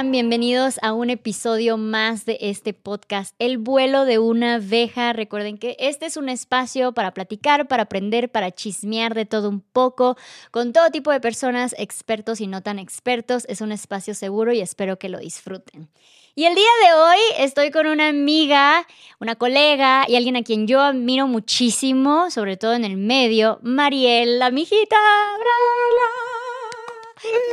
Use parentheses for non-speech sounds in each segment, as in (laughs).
están? Bienvenidos a un episodio más de este podcast, El vuelo de una abeja. Recuerden que este es un espacio para platicar, para aprender, para chismear de todo un poco, con todo tipo de personas, expertos y no tan expertos. Es un espacio seguro y espero que lo disfruten. Y el día de hoy estoy con una amiga, una colega y alguien a quien yo admiro muchísimo, sobre todo en el medio, Mariel, la mijita.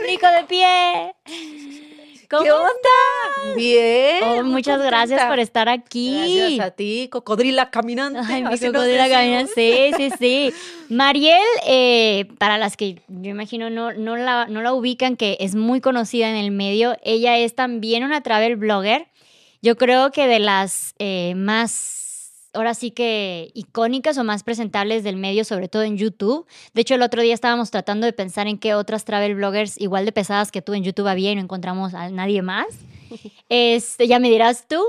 Rico de pie. ¿Cómo ¿Qué onda? Bien. Oh, muchas gracias por estar aquí. Gracias a ti, cocodrila caminante. Ay, mi cocodrila caminante. Sí, sí, sí. Mariel, eh, para las que yo imagino no, no, la, no la ubican, que es muy conocida en el medio, ella es también una travel blogger. Yo creo que de las eh, más ahora sí que icónicas o más presentables del medio, sobre todo en YouTube. De hecho, el otro día estábamos tratando de pensar en qué otras travel bloggers igual de pesadas que tú en YouTube había y no encontramos a nadie más. (laughs) Este, ya me dirás tú.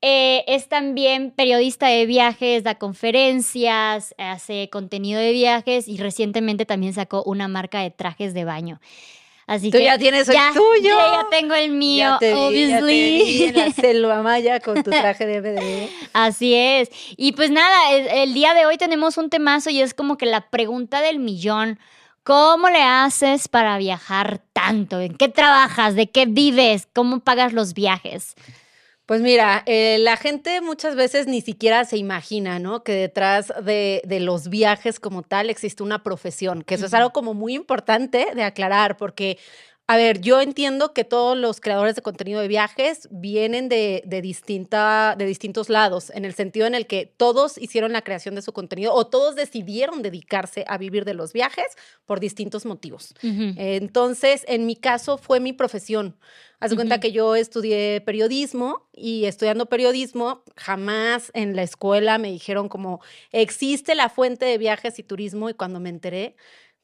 Eh, es también periodista de viajes, da conferencias, hace contenido de viajes y recientemente también sacó una marca de trajes de baño. Así Tú que ya tienes el ya, tuyo. yo ya tengo el mío, Ya te vi, ya te obviously. vi en la (laughs) selva maya con tu traje de bebé. Así es. Y pues nada, el día de hoy tenemos un temazo y es como que la pregunta del millón. ¿Cómo le haces para viajar tanto? ¿En qué trabajas? ¿De qué vives? ¿Cómo pagas los viajes? Pues mira, eh, la gente muchas veces ni siquiera se imagina, ¿no? Que detrás de, de los viajes como tal existe una profesión, que eso es algo como muy importante de aclarar, porque, a ver, yo entiendo que todos los creadores de contenido de viajes vienen de, de, distinta, de distintos lados, en el sentido en el que todos hicieron la creación de su contenido o todos decidieron dedicarse a vivir de los viajes por distintos motivos. Entonces, en mi caso fue mi profesión. Haz de cuenta que yo estudié periodismo y estudiando periodismo, jamás en la escuela me dijeron como existe la fuente de viajes y turismo y cuando me enteré,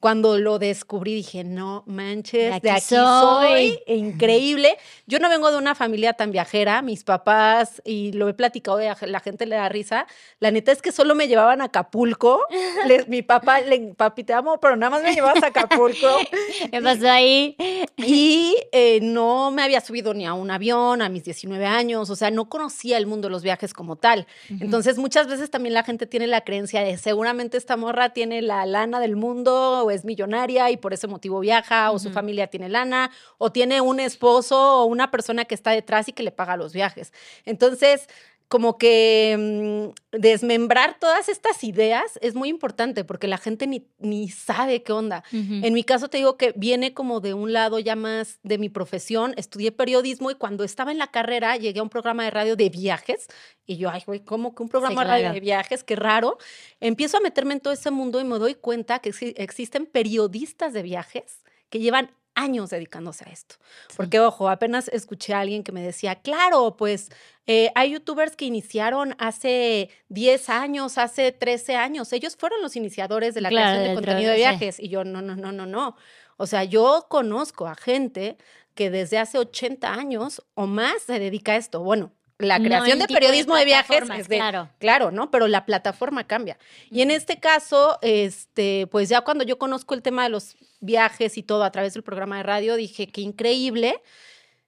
cuando lo descubrí dije, no manches, De de aquí soy, soy. increíble. Yo no vengo de una familia tan viajera, mis papás, y lo he platicado, la gente le da risa, la neta es que solo me llevaban a Acapulco, (laughs) Les- mi papá, le, papi, te amo, pero nada más me llevabas a Acapulco. (laughs) ¿Qué pasó ahí? Y eh, no me había subido ni a un avión a mis 19 años, o sea, no conocía el mundo de los viajes como tal. Entonces, muchas veces también la gente tiene la creencia de seguramente esta morra tiene la lana del mundo o es millonaria y por ese motivo viaja, o su familia tiene lana, o tiene un esposo o una persona que está detrás y que le paga los viajes. Entonces, como que mm, desmembrar todas estas ideas es muy importante porque la gente ni, ni sabe qué onda. En mi caso te digo que viene como de un lado ya más de mi profesión. Estudié periodismo y cuando estaba en la carrera llegué a un programa de radio de viajes y yo, ay, güey, ¿cómo que un programa de radio de viajes? Qué raro. Empiezo a meterme en todo ese mundo y me doy cuenta que exi- existen periodistas de viajes que llevan años dedicándose a esto. Porque, ojo, apenas escuché a alguien que me decía, claro, pues eh, hay youtubers que iniciaron hace 10 años, hace 13 años. Ellos fueron los iniciadores de la Claro, creación de contenido de trabajo, sí. viajes. Y yo, no, no, no, no, no. O sea, yo conozco a gente que desde hace 80 años o más se dedica a esto. Bueno, la creación de periodismo de, viajes es de, claro. claro, ¿no? Pero la plataforma cambia. Y en este caso, este, pues ya cuando yo conozco el tema de los viajes y todo a través del programa de radio, dije, qué increíble.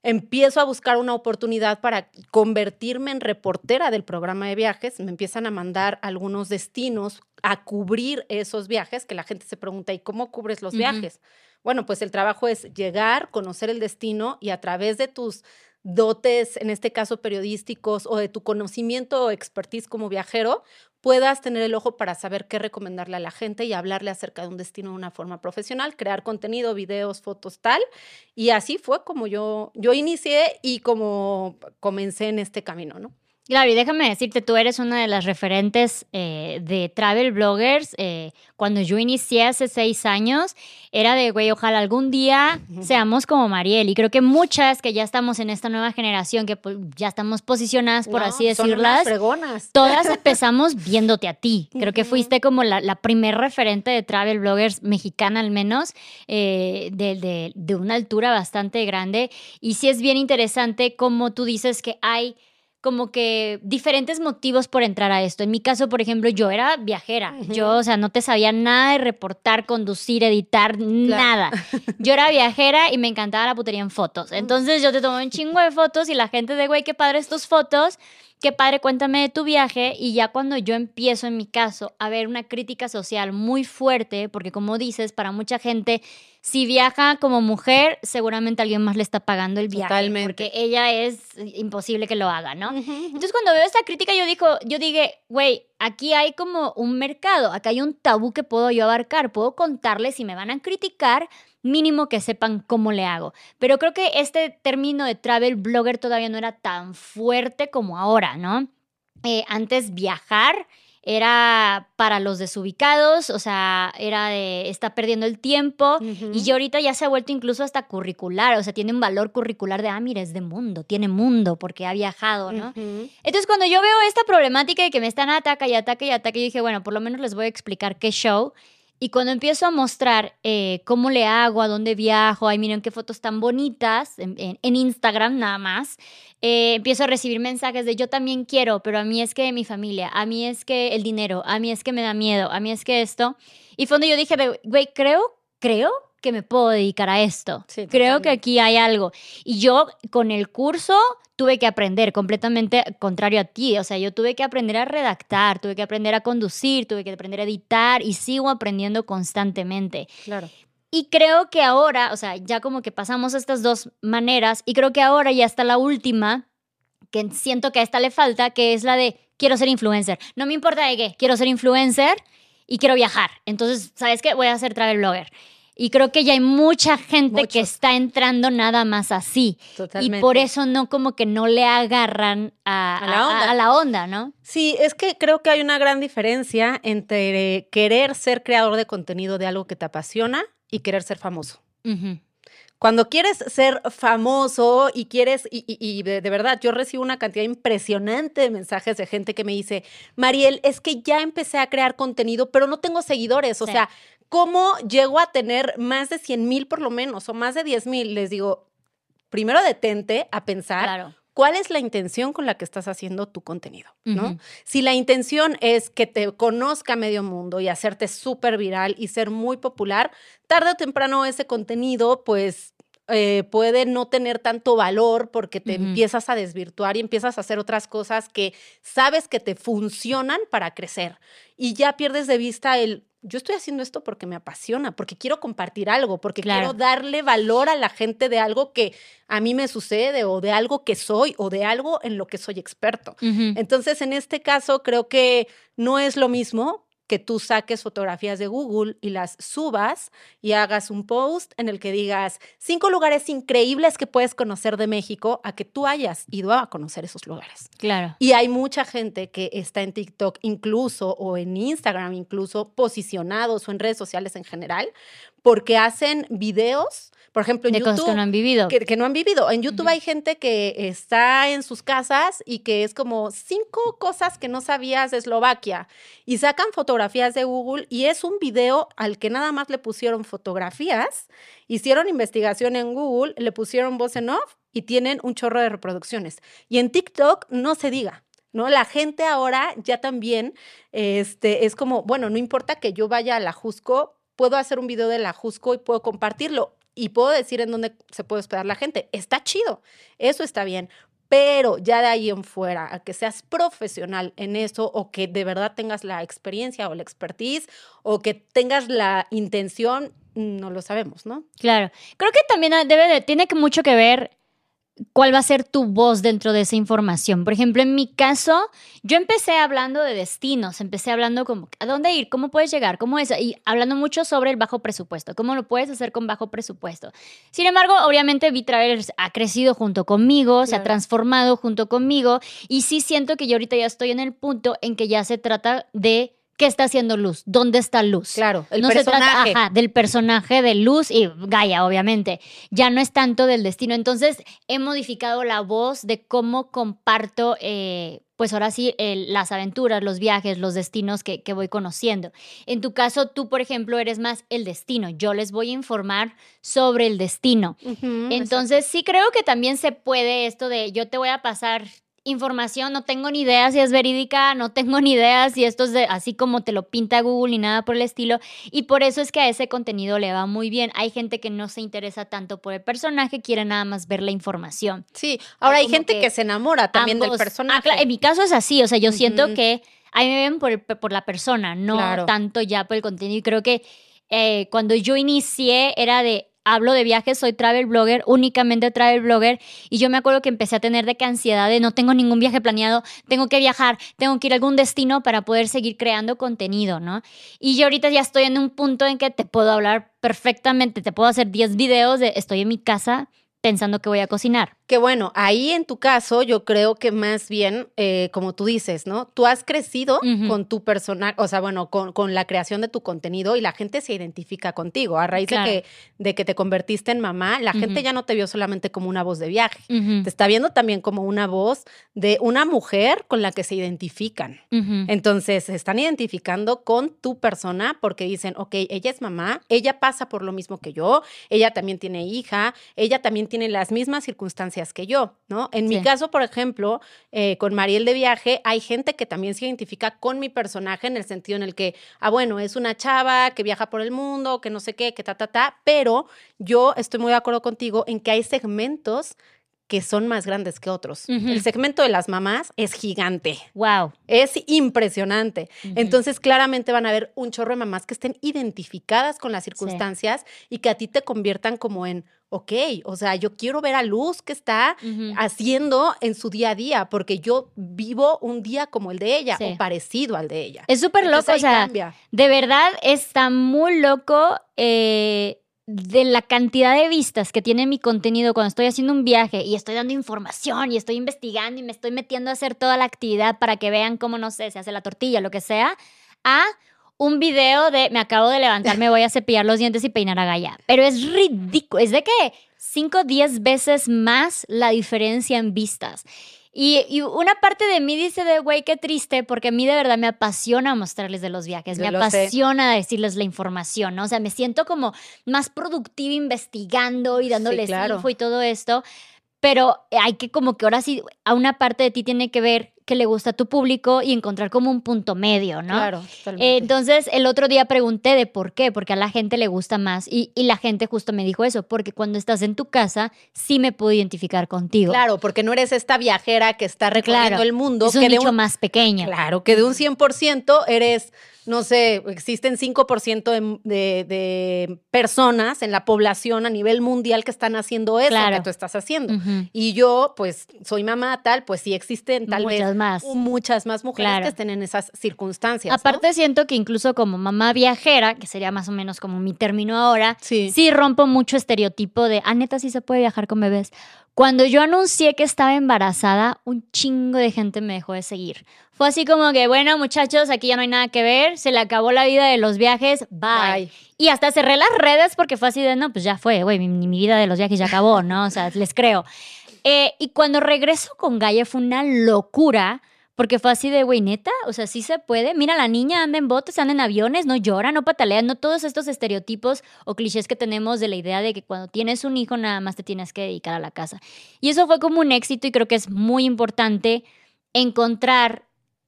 Empiezo a buscar una oportunidad para convertirme en reportera del programa de viajes. Me empiezan a mandar algunos destinos a cubrir esos viajes, que la gente se pregunta, ¿y cómo cubres los viajes? Bueno, pues el trabajo es llegar, conocer el destino y a través de tus dotes, en este caso periodísticos, o de tu conocimiento o expertise como viajero, puedas tener el ojo para saber qué recomendarle a la gente y hablarle acerca de un destino de una forma profesional, crear contenido, videos, fotos, tal. Y así fue como yo, yo inicié y como comencé en este camino, ¿no? Claro, y déjame decirte, tú eres una de las referentes eh, de travel bloggers. eh, cuando yo inicié hace seis años, era de, güey, ojalá algún día seamos como Mariel. Y creo que muchas que ya estamos en esta nueva generación, que pues, ya estamos posicionadas, por No, así son decirlas, fregonas. todas (laughs) empezamos viéndote a ti. Creo que fuiste como la, la primer referente de travel bloggers mexicana al menos, eh, de, de- de una altura bastante grande. Y sí es bien interesante como tú dices que hay como que diferentes motivos por entrar a esto. En mi caso, por ejemplo, yo era viajera. Yo, o sea, no te sabía nada de reportar, conducir, editar, nada. (laughs) Yo era viajera y me encantaba la putería en fotos. Entonces yo te tomaba un chingo de fotos y la gente de, güey, qué padre tus fotos qué padre, cuéntame de tu viaje. Y ya cuando yo empiezo, en mi caso, a ver una crítica social muy fuerte, porque como dices, para mucha gente, si viaja como mujer, seguramente alguien más le está pagando el viaje. Totalmente. Porque ella es imposible que lo haga, ¿no? Entonces, cuando veo esta crítica, yo, digo, yo dije, güey, aquí hay como un mercado, acá hay un tabú que puedo yo abarcar, puedo contarles si me van a criticar mínimo que sepan cómo le hago. Pero creo que este término de travel blogger todavía no era tan fuerte como ahora, ¿no? Eh, antes viajar era para los desubicados, o sea, era de está perdiendo el tiempo y yo ahorita ya se ha vuelto incluso hasta curricular, o sea, tiene un valor curricular de, ah, mira, es de mundo, tiene mundo porque ha viajado, ¿no? Entonces, cuando yo veo esta problemática de que me están ataca y ataca y ataca, yo dije, bueno, por lo menos les voy a explicar qué show y cuando empiezo a mostrar eh, cómo le hago, a dónde viajo, ay, miren qué fotos tan bonitas, en, Instagram nada más, eh, empiezo a recibir mensajes de yo también quiero, pero a mí es que mi familia, a mí es que el dinero, a mí es que me da miedo, a mí es que esto. Y fue donde yo dije, güey, creo, creo que me puedo dedicar a esto. Creo que aquí hay algo. Y yo con el curso tuve que aprender completamente contrario a ti. O sea, yo tuve que aprender a redactar, tuve que aprender a conducir, tuve que aprender a editar y sigo aprendiendo constantemente. Claro. Y creo que ahora, o sea, ya como que pasamos estas dos maneras y creo que ahora ya está la última, que siento que a esta le falta, que es la de quiero ser influencer. No me importa de qué, quiero ser influencer y quiero viajar. Entonces, ¿sabes qué? Voy a ser travel blogger. Y creo que ya hay mucha gente que está entrando nada más así. Totalmente. Y por eso no como que no le agarran a, la onda. ¿no? Sí, es que creo que hay una gran diferencia entre querer ser creador de contenido de algo que te apasiona y querer ser famoso. Cuando quieres ser famoso y quieres, y, de, verdad, yo recibo una cantidad impresionante de mensajes de gente que me dice, Mariel, es que ya empecé a crear contenido, pero no tengo seguidores. O sea, ¿cómo llego a tener más de 100 mil por lo menos o más de 10 mil? Les digo, primero detente a pensar. ¿Cuál es la intención con la que estás haciendo tu contenido? ¿no? Si la intención es que te conozca medio mundo y hacerte súper viral y ser muy popular, tarde o temprano ese contenido, pues eh, puede no tener tanto valor porque te empiezas a desvirtuar y empiezas a hacer otras cosas que sabes que te funcionan para crecer y ya pierdes de vista el yo estoy haciendo esto porque me apasiona, porque quiero compartir algo, porque quiero darle valor a la gente de algo que a mí me sucede o de algo que soy o de algo en lo que soy experto. Entonces, en este caso, creo que no es lo mismo que tú saques fotografías de Google y las subas y hagas un post en el que digas cinco lugares increíbles que puedes conocer de México a que tú hayas ido a conocer esos lugares. Claro. Y hay mucha gente que está en TikTok incluso o en Instagram incluso posicionados o en redes sociales en general porque hacen videos por ejemplo, en de YouTube. Cosas que no han vivido. Que, no han vivido. En YouTube hay gente que está en sus casas y que es como cinco cosas que no sabías de Eslovaquia. Y sacan fotografías de Google y es un video al que nada más le pusieron fotografías, hicieron investigación en Google, le pusieron voz en off y tienen un chorro de reproducciones. Y en TikTok no se diga. ¿no? La gente ahora ya también este, es como, bueno, no importa que yo vaya a la Jusco, puedo hacer un video de la Jusco y puedo compartirlo y puedo decir en dónde se puede hospedar la gente. Está chido, eso está bien. Pero ya de ahí en fuera, a que seas profesional en eso o que de verdad tengas la experiencia o la expertise o que tengas la intención, no lo sabemos, ¿no? Claro. Creo que también debe de, tiene mucho que ver cuál va a ser tu voz dentro de esa información. Por ejemplo, en mi caso, yo empecé hablando de destinos, empecé hablando como a dónde ir, cómo puedes llegar, cómo es, y hablando mucho sobre el bajo presupuesto, cómo lo puedes hacer con bajo presupuesto. Sin embargo, obviamente V-Travelers ha crecido junto conmigo, se ha transformado junto conmigo, y sí siento que yo ahorita ya estoy en el punto en que ya se trata de ¿Qué está haciendo Luz? ¿Dónde está Luz? Claro, el no personaje. Se trata, del personaje de Luz y Gaia, obviamente. Ya no es tanto del destino. Entonces, he modificado la voz de cómo comparto, eh, pues ahora sí, las aventuras, los viajes, los destinos que, voy conociendo. En tu caso, tú, por ejemplo, eres más el destino. Yo les voy a informar sobre el destino. Entonces, sí creo que también se puede esto de yo te voy a pasar información, no tengo ni idea si es verídica, no tengo ni idea si esto es de, así como te lo pinta Google ni nada por el estilo. Y por eso es que a ese contenido le va muy bien. Hay gente que no se interesa tanto por el personaje, quiere nada más ver la información. Sí, ahora hay, gente que, se enamora también del ah, personaje. en mi caso es así, o sea, yo siento que ahí me ven por, por la persona, no tanto ya por el contenido. Y creo que eh, cuando yo inicié era de hablo de viajes, soy travel blogger, únicamente travel blogger, y yo me acuerdo que empecé a tener de que ansiedad de no tengo ningún viaje planeado, tengo que viajar, tengo que ir a algún destino para poder seguir creando contenido, ¿no? Y yo ahorita ya estoy en un punto en que te puedo hablar perfectamente, te puedo hacer 10 videos de estoy en mi casa pensando que voy a cocinar. Que bueno, ahí en tu caso yo creo que más bien, eh, como tú dices, ¿no? Tú has crecido con tu personal, o sea, bueno, con, la creación de tu contenido y la gente se identifica contigo. A raíz de, que, de que te convertiste en mamá, la gente ya no te vio solamente como una voz de viaje, te está viendo también como una voz de una mujer con la que se identifican. Entonces, se están identificando con tu persona porque dicen, ok, ella es mamá, ella pasa por lo mismo que yo, ella también tiene hija, ella también tiene las mismas circunstancias que yo, ¿no? En mi caso, por ejemplo, eh, con Mariel de Viaje, hay gente que también se identifica con mi personaje en el sentido en el que, ah, bueno, es una chava que viaja por el mundo, que no sé qué, que ta, ta, ta, pero yo estoy muy de acuerdo contigo en que hay segmentos que son más grandes que otros. El segmento de las mamás es gigante. Wow. Es impresionante. Entonces, claramente van a haber un chorro de mamás que estén identificadas con las circunstancias y que a ti te conviertan como en, ok, o sea, yo quiero ver a Luz que está haciendo en su día a día, porque yo vivo un día como el de ella o parecido al de ella. Es súper loco, o sea, de verdad está muy loco. Eh, de la cantidad de vistas que tiene mi contenido cuando estoy haciendo un viaje y estoy dando información y estoy investigando y me estoy metiendo a hacer toda la actividad para que vean cómo, no sé, se hace la tortilla, lo que sea, a un video de me acabo de levantar, me voy a cepillar los dientes y peinar a Gaya. Pero es ridículo, es de que 5 o 10 veces más la diferencia en vistas. Y, una parte de mí dice de, güey, qué triste, porque a mí de verdad me apasiona mostrarles de los viajes, me apasiona decirles la información, ¿no? O sea, me siento como más productiva investigando y dándoles info y todo esto, pero hay que como que ahora sí, a una parte de ti tiene que ver que le gusta a tu público y encontrar como un punto medio, ¿no? Claro, totalmente. entonces, el otro día pregunté de por qué, porque a la gente le gusta más y, la gente justo me dijo eso, porque cuando estás en tu casa sí me puedo identificar contigo. Claro, porque no eres esta viajera que está recorriendo el mundo. Es un que más pequeño. Claro, que de un 100% eres no sé, existen 5% de, personas en la población a nivel mundial que están haciendo eso que tú estás haciendo. Y yo, pues, soy mamá tal, pues sí existen tal muchas más. muchas más mujeres que estén en esas circunstancias. Aparte siento que incluso como mamá viajera, que sería más o menos como mi término ahora, sí, sí rompo mucho estereotipo de, ah, neta, sí se puede viajar con bebés. Cuando yo anuncié que estaba embarazada, un chingo de gente me dejó de seguir. Fue así como que, bueno, muchachos, aquí ya no hay nada que ver, se le acabó la vida de los viajes, bye. Y hasta cerré las redes porque fue así de, no, pues ya fue, güey, mi, mi, vida de los viajes ya acabó, ¿no? O sea, les creo. Eh, y cuando regreso con Gaia fue una locura porque fue así de, güey, neta, o sea, sí se puede. Mira, la niña anda en botes, anda en aviones, no llora, no patalea, no todos estos estereotipos o clichés que tenemos de la idea de que cuando tienes un hijo nada más te tienes que dedicar a la casa. Y eso fue como un éxito y creo que es muy importante encontrar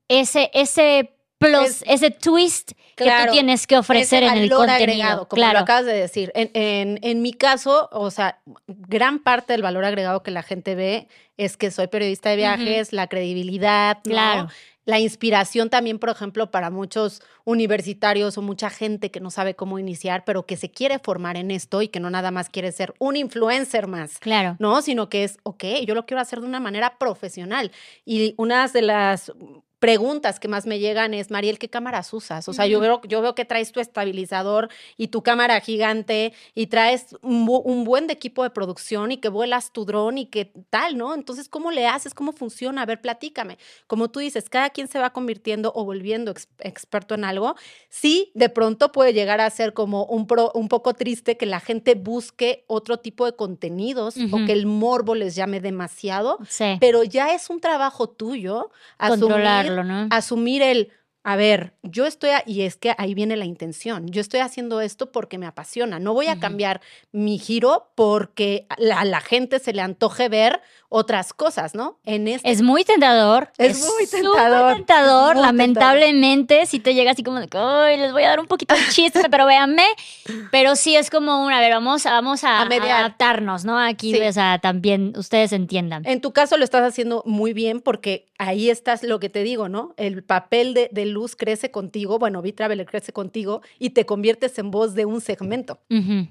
ese, ese plus, ese twist que tú tienes que ofrecer en el contenido. Agregado, como lo acabas de decir. En, en, en, mi caso, o sea, gran parte del valor agregado que la gente ve es que soy periodista de viajes, la credibilidad, claro. La inspiración también, por ejemplo, para muchos universitarios o mucha gente que no sabe cómo iniciar, pero que se quiere formar en esto y que no nada más quiere ser un influencer más. Claro. ¿No? Sino que es, ok, yo lo quiero hacer de una manera profesional. Y una de las preguntas que más me llegan es, Mariel, ¿qué cámaras usas? O sea, yo, veo, yo veo que traes tu estabilizador y tu cámara gigante y traes un, buen de equipo de producción y que vuelas tu dron y que tal, ¿no? Entonces, ¿cómo le haces? ¿Cómo funciona? A ver, platícame. Como tú dices, cada quien se va convirtiendo o volviendo experto en algo. Sí, de pronto puede llegar a ser como un, pro, un poco triste que la gente busque otro tipo de contenidos o que el morbo les llame demasiado, pero ya es un trabajo tuyo controlar asumir el, a ver, yo estoy, y es que ahí viene la intención, yo estoy haciendo esto porque me apasiona, no voy a cambiar mi giro porque a la, gente se le antoje ver otras cosas, ¿no? En este... Es muy tentador. Es, muy tentador. tentador, lamentablemente, si te llega así como de que, Ay, les voy a dar un poquito de chiste, pero véanme, pero sí es como una, a ver, vamos, vamos a, adaptarnos, ¿no? Aquí, o sea, también ustedes entiendan. En tu caso lo estás haciendo muy bien porque ahí estás lo que te digo, ¿no? El papel de, de luz crece contigo, bueno, V-Traveler crece contigo y te conviertes en voz de un segmento.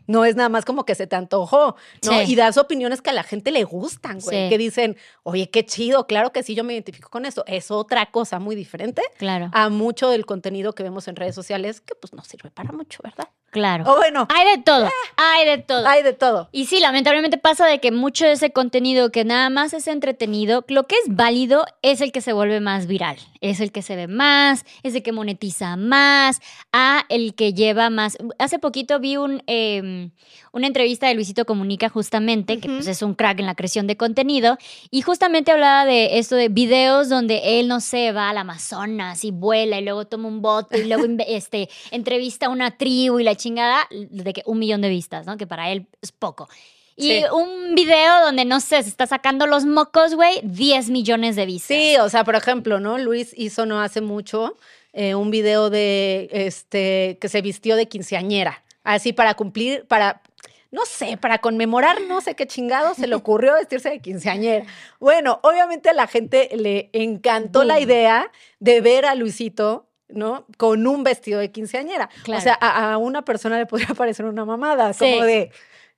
No es nada más como que se te antojó, ¿no? Y das opiniones que a la gente le gustan, güey, que dicen, oye, qué chido, claro que sí, yo me identifico con eso. Es otra cosa muy diferente claro. a mucho del contenido que vemos en redes sociales que pues no sirve para mucho, ¿verdad? Claro. O bueno. Hay de todo. hay de todo. Hay de todo. Y sí, lamentablemente pasa de que mucho de ese contenido que nada más es entretenido, lo que es válido es el que se vuelve más viral. Es el que se ve más, es el que monetiza más, a el que lleva más. Hace poquito vi un, em, una entrevista de Luisito Comunica, justamente, que pues es un crack en la creación de contenido, y justamente hablaba de esto de videos donde él, no sé, va al Amazonas y vuela y luego toma un bote y luego (laughs) este, entrevista a una tribu y la chingada de que un millón de vistas, ¿no? Que para él es poco. Y un video donde, no sé, se está sacando los mocos, güey, 10 millones de vistas. Sí, o sea, por ejemplo, ¿no? Luis hizo no hace mucho eh, un video de, este, que se vistió de quinceañera, así para cumplir, para, no sé, para conmemorar, no sé qué chingado se le (laughs) ocurrió vestirse de quinceañera. Bueno, obviamente a la gente le encantó la idea de ver a Luisito ¿no? Con un vestido de quinceañera. O sea, a, una persona le podría (laughs) parecer una mamada, como de,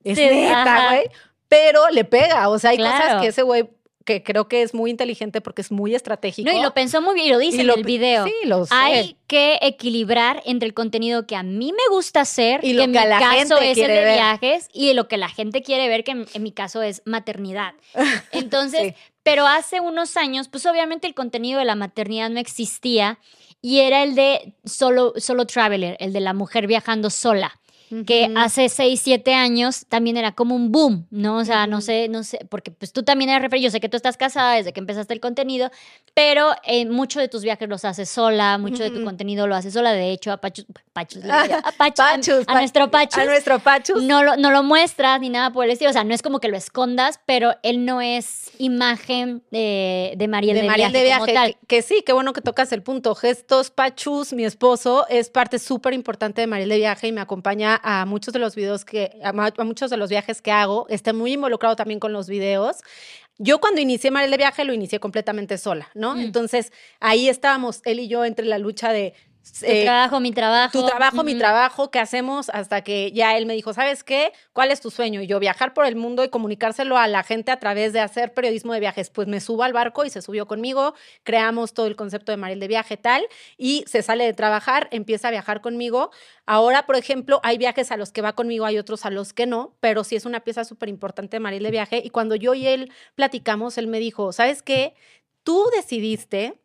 es neta, güey. Pero le pega, o sea, hay cosas que ese güey que creo que es muy inteligente porque es muy estratégico. No, y lo pensó muy bien, y lo dice en el video. Sí, lo sé. Hay que equilibrar entre el contenido que a mí me gusta hacer, y lo que, en mi caso es el de viajes, y lo que la gente quiere ver, que en, mi caso es maternidad. (laughs) Entonces, pero hace unos años, pues obviamente el contenido de la maternidad no existía y era el de solo, solo traveler, el de la mujer viajando sola que hace 6, 7 años también era como un boom, ¿no? O sea, no sé, no sé, porque pues tú también eres referido, yo sé que tú estás casada desde que empezaste el contenido, pero eh, mucho de tus viajes los haces sola, mucho de tu contenido lo haces sola, de hecho, a Pachus, Pachus, (laughs) a, Pachus, a, nuestro Pachus, a nuestro Pachus, no lo, no lo muestras ni nada por el estilo, o sea, no es como que lo escondas, pero él no es imagen de, de Mariel de, de Mariel viaje, de viaje tal. Que, sí, qué bueno que tocas el punto, Gestos Pachus, mi esposo, es parte súper importante de Mariel de Viaje y me acompaña a muchos de los videos que, a, muchos de los viajes que hago, está muy involucrado también con los videos. Yo cuando inicié Mariel de Viaje lo inicié completamente sola, ¿no? Mm. Entonces ahí estábamos, él y yo, entre la lucha de tu eh, trabajo, mi trabajo. Tu trabajo, mi trabajo, ¿qué hacemos? Hasta que ya él me dijo, ¿sabes qué? ¿Cuál es tu sueño? Y yo viajar por el mundo y comunicárselo a la gente a través de hacer periodismo de viajes. Pues me subo al barco y se subió conmigo, creamos todo el concepto de Mariel de Viaje tal, y se sale de trabajar, empieza a viajar conmigo. Ahora, por ejemplo, hay viajes a los que va conmigo, hay otros a los que no, pero sí es una pieza súper importante de Mariel de Viaje. Y cuando yo y él platicamos, él me dijo, ¿sabes qué? Tú decidiste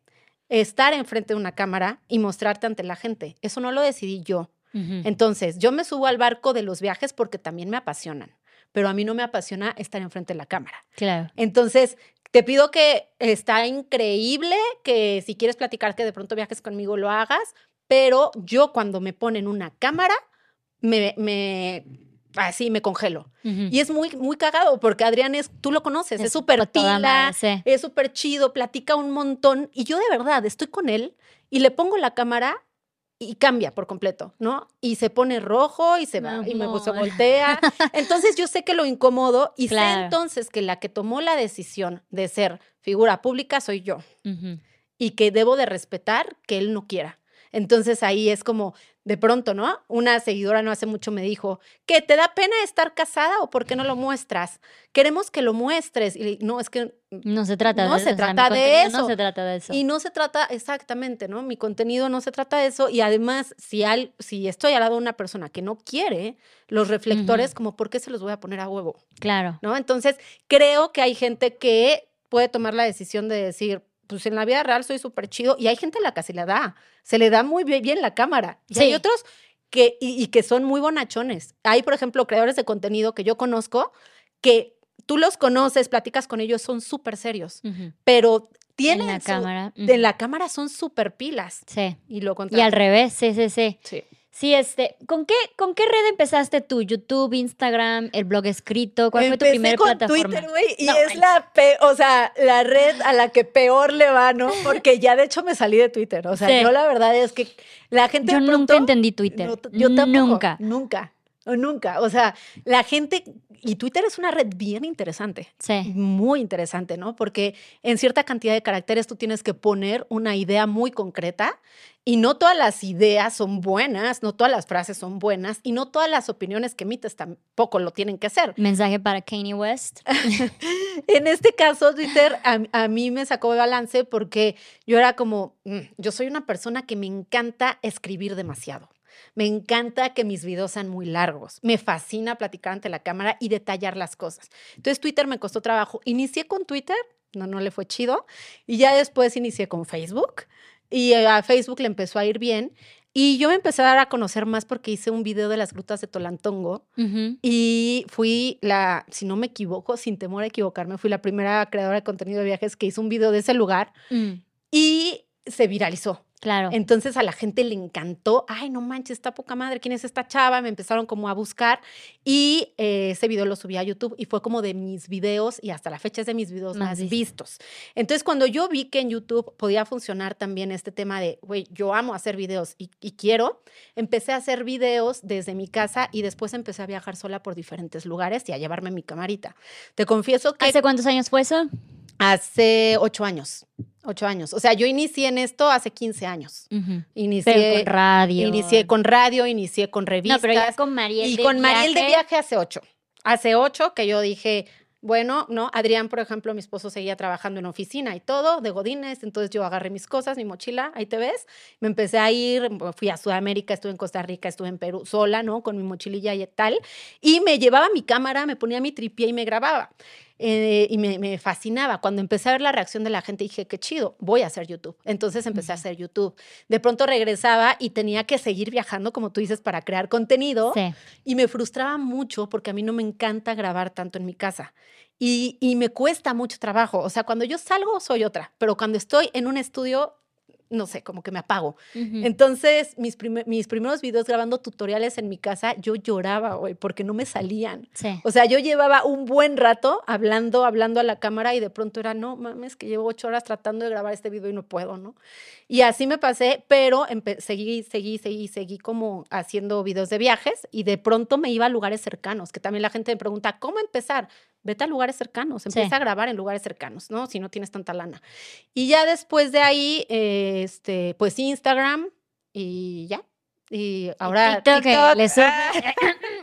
estar enfrente de una cámara y mostrarte ante la gente. Eso no lo decidí yo. Entonces, yo me subo al barco de los viajes porque también me apasionan, pero a mí no me apasiona estar enfrente de la cámara. Claro. Entonces, te pido que está increíble que si quieres platicar que de pronto viajes conmigo lo hagas, pero yo cuando me ponen una cámara, me, me así me congelo. Y es muy, muy cagado porque Adrián es, tú lo conoces, es súper tila, es súper chido, platica un montón. Y yo de verdad estoy con él y le pongo la cámara y cambia por completo, ¿no? Y se pone rojo y se va y me se voltea. (laughs) Entonces yo sé que lo incomodo y sé entonces que la que tomó la decisión de ser figura pública soy yo. Y que debo de respetar que él no quiera. Entonces ahí es como, de pronto, ¿no? Una seguidora no hace mucho me dijo, ¿que te da pena estar casada o por qué no lo muestras? Queremos que lo muestres. Y no, es que... No se trata no de se eso. Trata de eso. No se trata de eso. Y no se trata, exactamente, ¿no? Mi contenido no se trata de eso. Y además, si, al, si estoy al lado de una persona que no quiere los reflectores, como, ¿por qué se los voy a poner a huevo? Claro. ¿No? Entonces, creo que hay gente que puede tomar la decisión de decir, pues en la vida real soy súper chido y hay gente a la que se le da, se le da muy bien la cámara. Y hay otros que, y, que son muy bonachones. Hay, por ejemplo, creadores de contenido que yo conozco que tú los conoces, platicas con ellos, son súper serios, pero tienen la su- cámara, de ujú. la cámara son súper pilas. Sí. Y lo Y contrario. al revés, sí, sí, sí. Sí. Sí, este, ¿con qué, ¿con qué red empezaste tú? ¿YouTube, Instagram, el blog escrito? ¿Cuál fue tu primera con plataforma? Twitter, güey, y No es la pe- o sea, la red a la que peor le va, ¿no? (laughs) Porque ya de hecho me salí de Twitter. O sea, Sí. yo la verdad es que la gente Yo nunca entendí Twitter. No, yo tampoco. Nunca. Nunca. O Nunca. O sea, la gente. Y Twitter es una red bien interesante. Sí. Muy interesante, ¿no? Porque en cierta cantidad de caracteres tú tienes que poner una idea muy concreta y no todas las ideas son buenas, no todas las frases son buenas y no todas las opiniones que emites tampoco lo tienen que ser. Mensaje para Kanye West. (laughs) En este caso, Twitter a, a mí me sacó de balance porque yo era como, mm, yo soy una persona que me encanta escribir demasiado. Me encanta que mis videos sean muy largos. Me fascina platicar ante la cámara y detallar las cosas. Entonces, Twitter me costó trabajo. Inicié con Twitter, no, no le fue chido. Y ya después inicié con Facebook. Y a Facebook le empezó a ir bien. Y yo me empecé a dar a conocer más porque hice un video de las grutas de Tolantongo. Y fui la, si no me equivoco, sin temor a equivocarme, fui la primera creadora de contenido de viajes que hizo un video de ese lugar Mm, y se viralizó. Claro. Entonces a la gente le encantó. Ay, no manches, está poca madre. ¿Quién es esta chava? Me empezaron como a buscar y eh, ese video lo subí a YouTube y fue como de mis videos y hasta la fecha es de mis videos Más vistos. Entonces cuando yo vi que en YouTube podía funcionar también este tema de, güey, yo amo hacer videos y, y quiero, empecé a hacer videos desde mi casa y después empecé a viajar sola por diferentes lugares y a llevarme mi camarita. Te confieso que ¿Hace cuántos años fue eso? hace ocho años. Ocho años. O sea, yo inicié en esto hace 15 años. Inicié Pero con radio. Inicié con radio, inicié con revistas. No, pero ya con Mariel y de con Mariel de viaje. viaje hace ocho. Hace ocho que yo dije, bueno, ¿no? Adrián, por ejemplo, mi esposo seguía trabajando en oficina y todo, de Godines, entonces yo agarré mis cosas, mi mochila, ahí te ves, me empecé a ir, fui a Sudamérica, estuve en Costa Rica, estuve en Perú sola, ¿no? Con mi mochililla y tal, y me llevaba mi cámara, me ponía mi tripié y me grababa. Eh, y me, me fascinaba. Cuando empecé a ver la reacción de la gente, dije, qué chido, voy a hacer YouTube. Entonces empecé a hacer YouTube. De pronto regresaba y tenía que seguir viajando, como tú dices, para crear contenido. Sí. Y me frustraba mucho porque a mí no me encanta grabar tanto en mi casa. Y, y me cuesta mucho trabajo. O sea, cuando yo salgo soy otra, pero cuando estoy en un estudio, no sé, como que me apago. Entonces, mis, mis primeros videos grabando tutoriales en mi casa, yo lloraba, güey, porque no me salían. Sí. O sea, yo llevaba un buen rato hablando, hablando a la cámara y de pronto era, no mames, que llevo ocho horas tratando de grabar este video y no puedo, ¿no? Y así me pasé, pero seguí, seguí, seguí, seguí como haciendo videos de viajes y de pronto me iba a lugares cercanos, que también la gente me pregunta, ¿cómo empezar? Vete a lugares cercanos, empieza Sí. a grabar en lugares cercanos, ¿no? Si no tienes tanta lana. Y ya después de ahí, eh, este, pues Instagram y ya. Y ahora TikTok, que TikTok, le sube. ah, (laughs)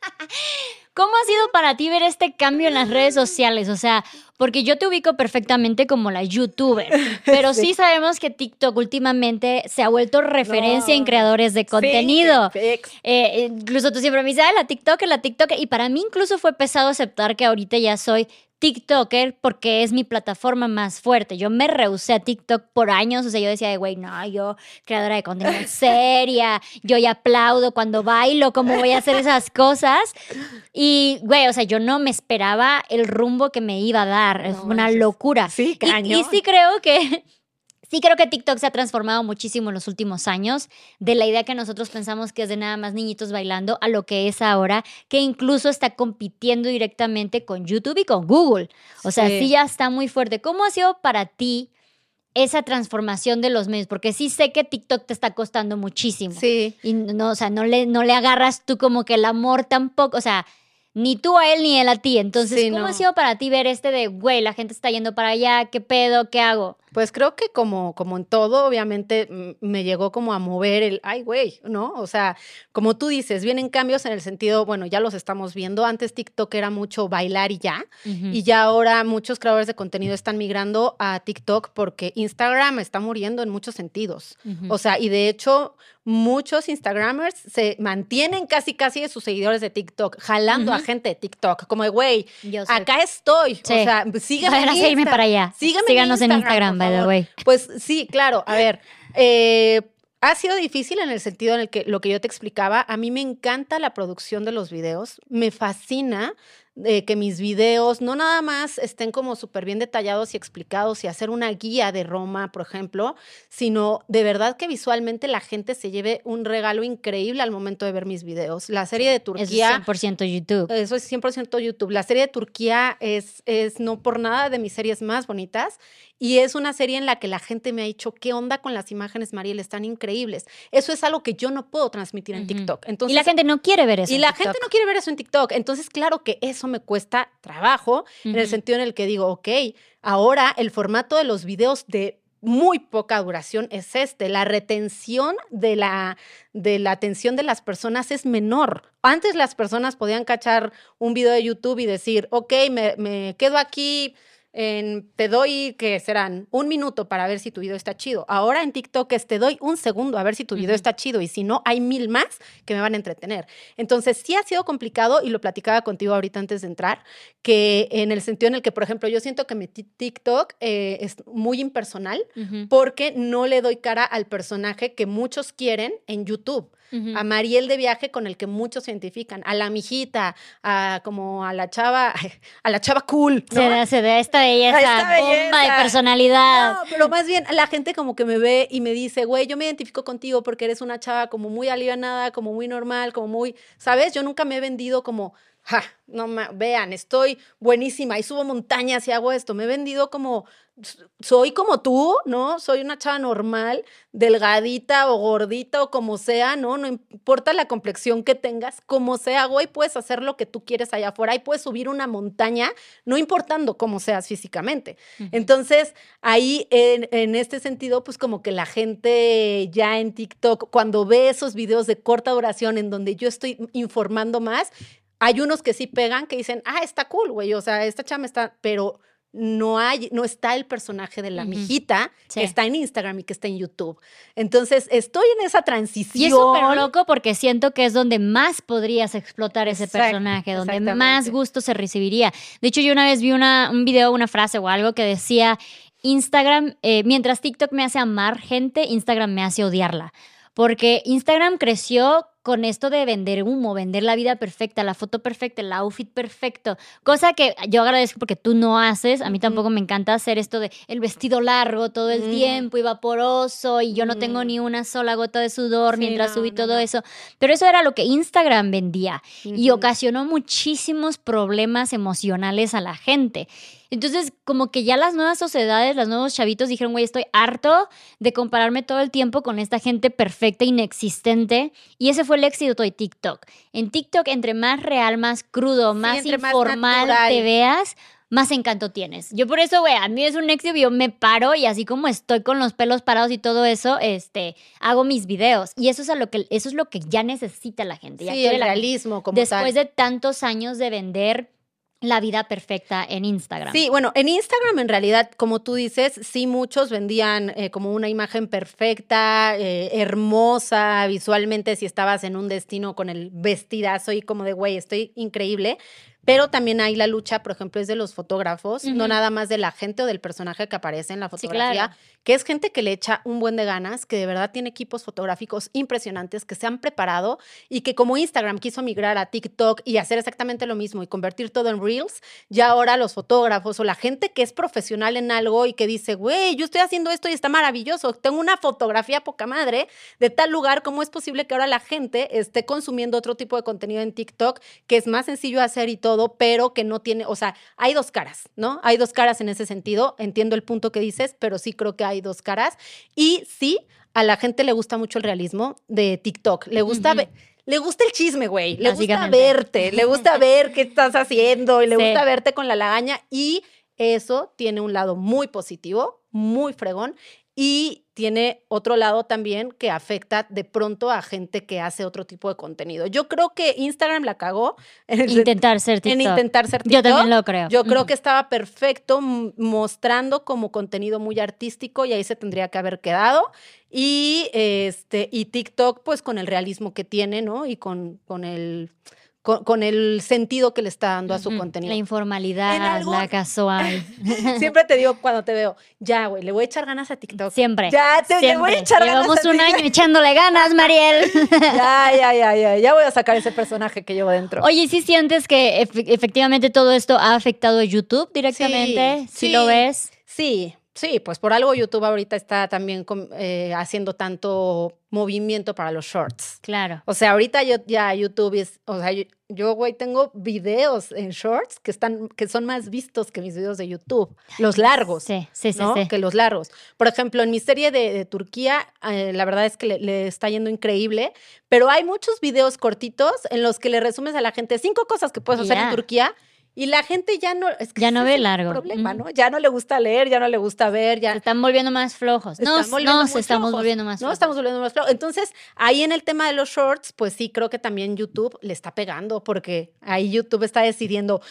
(laughs) ¿Cómo ha sido para ti ver este cambio en las redes sociales? O sea, porque yo te ubico perfectamente como la youtuber, (laughs) pero sí, Sí. sabemos que TikTok últimamente se ha vuelto referencia en creadores de contenido. Sí, pex. Eh, incluso tú siempre me dices, "Ay, la TikToker, la TikToker. Y para mí incluso fue pesado aceptar que ahorita ya soy TikToker porque es mi plataforma más fuerte. Yo me rehusé a TikTok por años. O sea, yo decía, de, güey, no, yo creadora de contenido (laughs) seria, yo ya aplaudo cuando bailo, ¿cómo voy a hacer esas cosas? Y, güey, o sea, yo no me esperaba el rumbo que me iba a dar. es No una locura. Sí, Y- y, cañón. sí creo que sí creo que TikTok se ha transformado muchísimo en los últimos años de la idea que nosotros pensamos que es de nada más niñitos bailando a lo que es ahora, que incluso está compitiendo directamente con YouTube y con Google. O sea, sí, Sí. ya está muy fuerte. ¿Cómo ha sido para ti esa transformación de los medios? Porque sí sé que TikTok te está costando muchísimo. Sí. Y no, o sea, no le, no le agarras tú como que el amor tampoco, o sea, ni tú a él ni él a ti. Entonces, Sí, ¿cómo ha sido para ti ver este de, güey, la gente está yendo para allá, qué pedo, qué hago? Pues creo que como, como en todo, obviamente me llegó como a mover el, ay, güey, ¿no? O sea, como tú dices, vienen cambios en el sentido, bueno, ya los estamos viendo. Antes TikTok era mucho bailar y ya. Y ya ahora muchos creadores de contenido están migrando a TikTok porque Instagram está muriendo en muchos sentidos. O sea, y de hecho, muchos Instagramers se mantienen casi, casi de sus seguidores de TikTok, jalando a gente de TikTok. Como de, güey, acá estoy. Sí. O sea, sígueme Vayan a en seguirme Insta. para allá. Síganos en Instagram, por by the way. Pues sí, claro. A ver, eh, ha sido difícil en el sentido en el que lo que yo te explicaba, a mí me encanta la producción de los videos, me fascina de que mis videos no nada más estén como súper bien detallados y explicados y hacer una guía de Roma, por ejemplo, sino de verdad que visualmente la gente se lleve un regalo increíble al momento de ver mis videos. La serie de Turquía... Eso es 100% YouTube. Eso es 100% YouTube. La serie de Turquía es, es no por nada de mis series más bonitas y es una serie en la que la gente me ha dicho, ¿qué onda con las imágenes, Mariel? Están increíbles. Eso es algo que yo no puedo transmitir en TikTok. Entonces, y la gente no quiere ver eso. Y la gente no quiere ver eso en TikTok. Entonces, claro que eso me cuesta trabajo en el sentido en el que digo, ok, ahora el formato de los videos de muy poca duración es este. La retención de la, de la atención de las personas es menor. Antes las personas podían cachar un video de YouTube y decir, ok, me, me quedo aquí te doy, que serán un minuto para ver si tu video está chido. Ahora en TikTok es te doy un segundo a ver si tu video está chido y si no, hay mil más que me van a entretener. Entonces, sí ha sido complicado y lo platicaba contigo ahorita antes de entrar, que en el sentido en el que, por ejemplo, yo siento que mi TikTok eh, es muy impersonal porque no le doy cara al personaje que muchos quieren en YouTube a Mariel de viaje con el que muchos se identifican, a la mijita, a como a la chava, (laughs) a la chava cool. Se da, se da esta belleza, esta bomba de personalidad. No, pero más bien la gente como que me ve y me dice, güey, yo me identifico contigo porque eres una chava como muy alivianada, como muy normal, como muy, ¿sabes? Yo nunca me he vendido como ja, no vean, estoy buenísima y subo montañas y hago esto. Me he vendido como, soy como tú, ¿no? Soy una chava normal, delgadita o gordita o como sea, ¿no? No importa la complexión que tengas, como sea, güey, puedes hacer lo que tú quieres allá afuera y puedes subir una montaña, no importando cómo seas físicamente. Entonces, ahí en, en este sentido, pues como que la gente ya en TikTok, cuando ve esos videos de corta duración en donde yo estoy informando más, hay unos que sí pegan, que dicen, ah, está cool, güey, o sea, esta chama está, pero no hay, no está el personaje de la mijita que está en Instagram y que está en YouTube. Entonces, estoy en esa transición. Y es súper loco porque siento que es donde más podrías explotar ese personaje, donde más gusto se recibiría. De hecho, yo una vez vi una, un video, una frase o algo que decía, Instagram, eh, mientras TikTok me hace amar gente, Instagram me hace odiarla. Porque Instagram creció con esto de vender humo, vender la vida perfecta, la foto perfecta, el outfit perfecto, cosa que yo agradezco porque tú no haces, a mí tampoco me encanta hacer esto de el vestido largo todo el tiempo y vaporoso y yo no tengo ni una sola gota de sudor mientras subí todo eso, pero eso era lo que Instagram vendía y ocasionó muchísimos problemas emocionales a la gente. Entonces, como que ya las nuevas sociedades, los nuevos chavitos dijeron, güey, estoy harto de compararme todo el tiempo con esta gente perfecta, inexistente. Y ese fue el éxito de TikTok. En TikTok, entre más real, más crudo, más informal te veas, más encanto tienes. Yo por eso, güey, a mí es un éxito, yo me paro y así como estoy con los pelos parados y todo eso, este, hago mis videos. Y eso es, a lo, que, eso es lo que ya necesita la gente. Ya sí, el realismo, como Después de tantos años de vender la vida perfecta en Instagram. Sí, bueno, en Instagram en realidad, como tú dices, sí muchos vendían eh, como una imagen perfecta, eh, hermosa, visualmente si estabas en un destino con el vestidazo y como de, güey, estoy increíble, pero también hay la lucha, por ejemplo, es de los fotógrafos, no nada más de la gente o del personaje que aparece en la fotografía, que es gente que le echa un buen de ganas, que de verdad tiene equipos fotográficos impresionantes, que se han preparado y que como Instagram quiso migrar a TikTok y hacer exactamente lo mismo y convertir todo en Reels, ya ahora los fotógrafos o la gente que es profesional en algo y que dice, güey, yo estoy haciendo esto y está maravilloso, tengo una fotografía poca madre de tal lugar, ¿cómo es posible que ahora la gente esté consumiendo otro tipo de contenido en TikTok que es más sencillo hacer y todo? Todo, pero que no tiene, o sea, hay dos caras, ¿no? Hay dos caras en ese sentido. Entiendo el punto que dices, pero sí creo que hay dos caras. Y sí, a la gente le gusta mucho el realismo de TikTok. Le gusta Le gusta el chisme, güey. Le gusta verte, le gusta ver qué estás haciendo y le gusta verte con la lagaña. Y eso tiene un lado muy positivo, muy fregón. Y tiene otro lado también que afecta de pronto a gente que hace otro tipo de contenido. Yo creo que Instagram la cagó en intentar ser TikTok. En intentar ser TikTok. Yo también lo creo. Yo creo que estaba perfecto mostrando como contenido muy artístico y ahí se tendría que haber quedado. Y este y TikTok pues con el realismo que tiene, ¿no? Y con, con el con, con el sentido que le está dando a su contenido. La informalidad, la casual. (laughs) Siempre te digo cuando te veo, ya, güey, le voy a echar ganas a TikTok. Siempre. Ya, te, le voy a siempre. echar ganas Llevamos un año echándole ganas, Mariel. (laughs) Ya, ya, ya, ya, ya voy a sacar ese personaje que llevo dentro. Oye, ¿sí sientes que efe- efectivamente todo esto ha afectado a YouTube directamente? Sí, ¿Sí, sí. lo ves? Sí, sí, pues por algo YouTube ahorita está también eh, haciendo tanto movimiento para los shorts. Claro. O sea, ahorita yo ya YouTube es, o sea, yo- güey, tengo videos en shorts que están, que son más vistos que mis videos de YouTube, los largos. Sí, sí, sí, ¿no? sí. Que los largos. Por ejemplo, en mi serie de, de Turquía, eh, la verdad es que le, le está yendo increíble, pero hay muchos videos cortitos en los que le resumes a la gente cinco cosas que puedes hacer en Turquía y la gente ya no... Es que Ya no ve largo. problema. ¿no? Ya no le gusta leer, ya no le gusta ver, ya... Se están volviendo más flojos. No, están volviendo nos muy estamos flojos. volviendo más No, flojos. estamos volviendo más flojos. Entonces, ahí en el tema de los shorts, pues sí, creo que también YouTube le está pegando, porque ahí YouTube está decidiendo,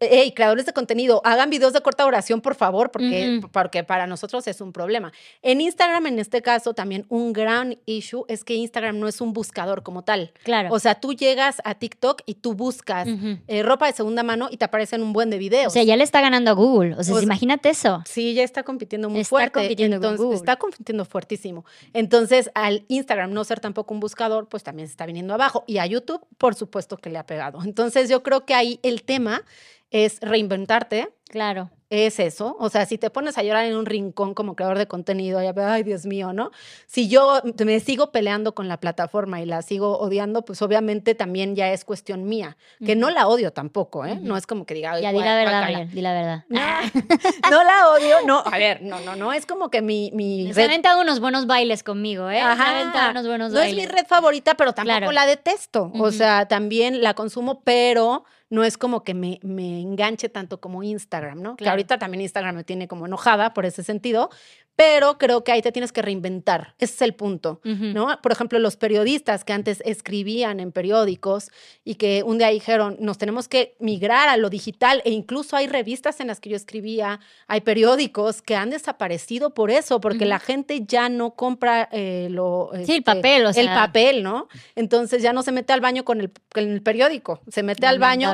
hey, creadores de contenido, hagan videos de corta duración, por favor, porque, para nosotros es un problema. En Instagram, en este caso, también un gran issue es que Instagram no es un buscador como tal. Claro. O sea, tú llegas a TikTok y tú buscas eh, ropa de segunda mano y te aparecen un buen de videos. O sea, ya le está ganando a Google. O sea, imagínate eso. Sí, ya está compitiendo muy Está fuerte. compitiendo con entonces, Google. está compitiendo fuertísimo. Entonces, al Instagram no ser tampoco un buscador, pues también se está viniendo abajo. Y a YouTube, por supuesto que le ha pegado. Entonces, yo creo que ahí el tema es reinventarte. Claro. Es eso. O sea, si te pones a llorar en un rincón como creador de contenido, ya, ay, Dios mío, ¿no? Si yo me sigo peleando con la plataforma y la sigo odiando, pues obviamente también ya es cuestión mía. Que no la odio tampoco, ¿eh? No es como que diga, "Ay, Ya di la verdad, guácala". Mariel. Di la verdad. No, (laughs) no la odio, no. A ver, no, no, no. Es como que mi, mi Se ha red. aventado unos buenos bailes conmigo, ¿eh? Se Ajá. aventado unos buenos No es bailes. mi red favorita, pero tampoco Claro. la detesto. O sea, también la consumo, pero no es como que me, me enganche tanto como Instagram, ¿no? Que ahorita también Instagram me tiene como enojada por ese sentido, pero creo que ahí te tienes que reinventar. Ese es el punto. ¿no? Por ejemplo, los periodistas que antes escribían en periódicos y que un día dijeron, nos tenemos que migrar a lo digital e incluso hay revistas en las que yo escribía, hay periódicos que han desaparecido por eso, porque la gente ya no compra eh, lo... Sí, el este, papel, o sea. el papel, ¿no? Entonces ya no se mete al baño con el, con el periódico, se mete al baño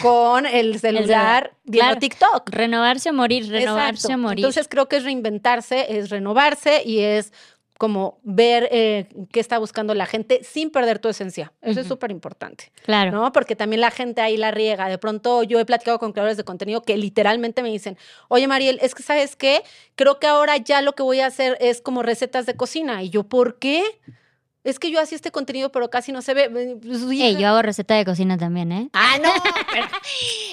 con (laughs) el celular viendo Claro. TikTok. Renovarse o morir, renovarse Exacto. o morir. Entonces creo que es reinventarse, es renovarse y es como ver eh, qué está buscando la gente sin perder tu esencia. Eso es súper importante, claro. ¿no? Porque también la gente ahí la riega. De pronto yo he platicado con creadores de contenido que literalmente me dicen, oye Mariel, es que sabes qué, creo que ahora ya lo que voy a hacer es como recetas de cocina. Y yo, ¿por qué? Es que yo hacía este contenido, pero casi no se ve. Pues, Ey, hija. yo hago receta de cocina también, ¿eh? Ah, no, (laughs) pero-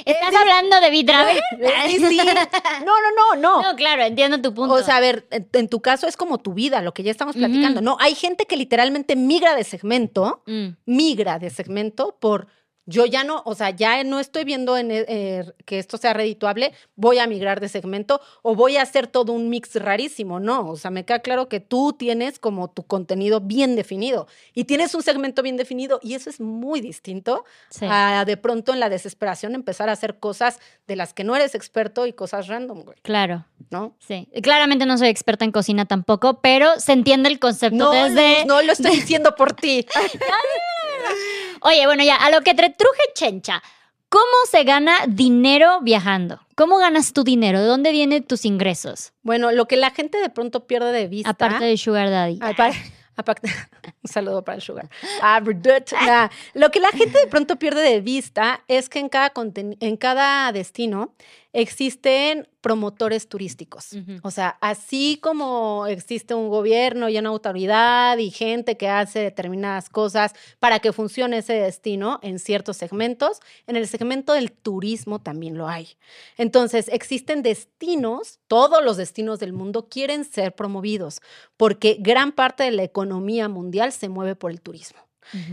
¿Estás hablando de Vitravel? Sí, sí. No, no, no, no. No, claro, entiendo tu punto. O sea, a ver, en, tu caso es como tu vida, lo que ya estamos platicando. Ujú. No, hay gente que literalmente migra de segmento, Mm, migra de segmento por yo ya no, o sea, ya no estoy viendo en, eh, eh, que esto sea redituable, voy a migrar de segmento o voy a hacer todo un mix rarísimo. No, o sea, me queda claro que tú tienes como tu contenido bien definido y tienes un segmento bien definido y eso es muy distinto sí. a de pronto en la desesperación empezar a hacer cosas de las que no eres experto y cosas random, güey, Claro, ¿no? sí. Claramente no soy experta en cocina tampoco, pero se entiende el concepto No, desde... Luz, no lo estoy diciendo por ti. (laughs) Oye, bueno, ya, a lo que te truje, Chencha. ¿Cómo se gana dinero viajando? ¿Cómo ganas tu dinero? ¿De dónde vienen tus ingresos? Bueno, lo que la gente de pronto pierde de vista. Aparte de Sugar Daddy. Apa- aparte- (laughs) un saludo para el sugar. Ah, Lo que la gente de pronto pierde de vista es que en cada, en cada destino existen promotores turísticos. O sea, así como existe un gobierno y una autoridad y gente que hace determinadas cosas para que funcione ese destino en ciertos segmentos, en el segmento del turismo también lo hay. Entonces, existen destinos, todos los destinos del mundo quieren ser promovidos porque gran parte de la economía mundial se mueve por el turismo.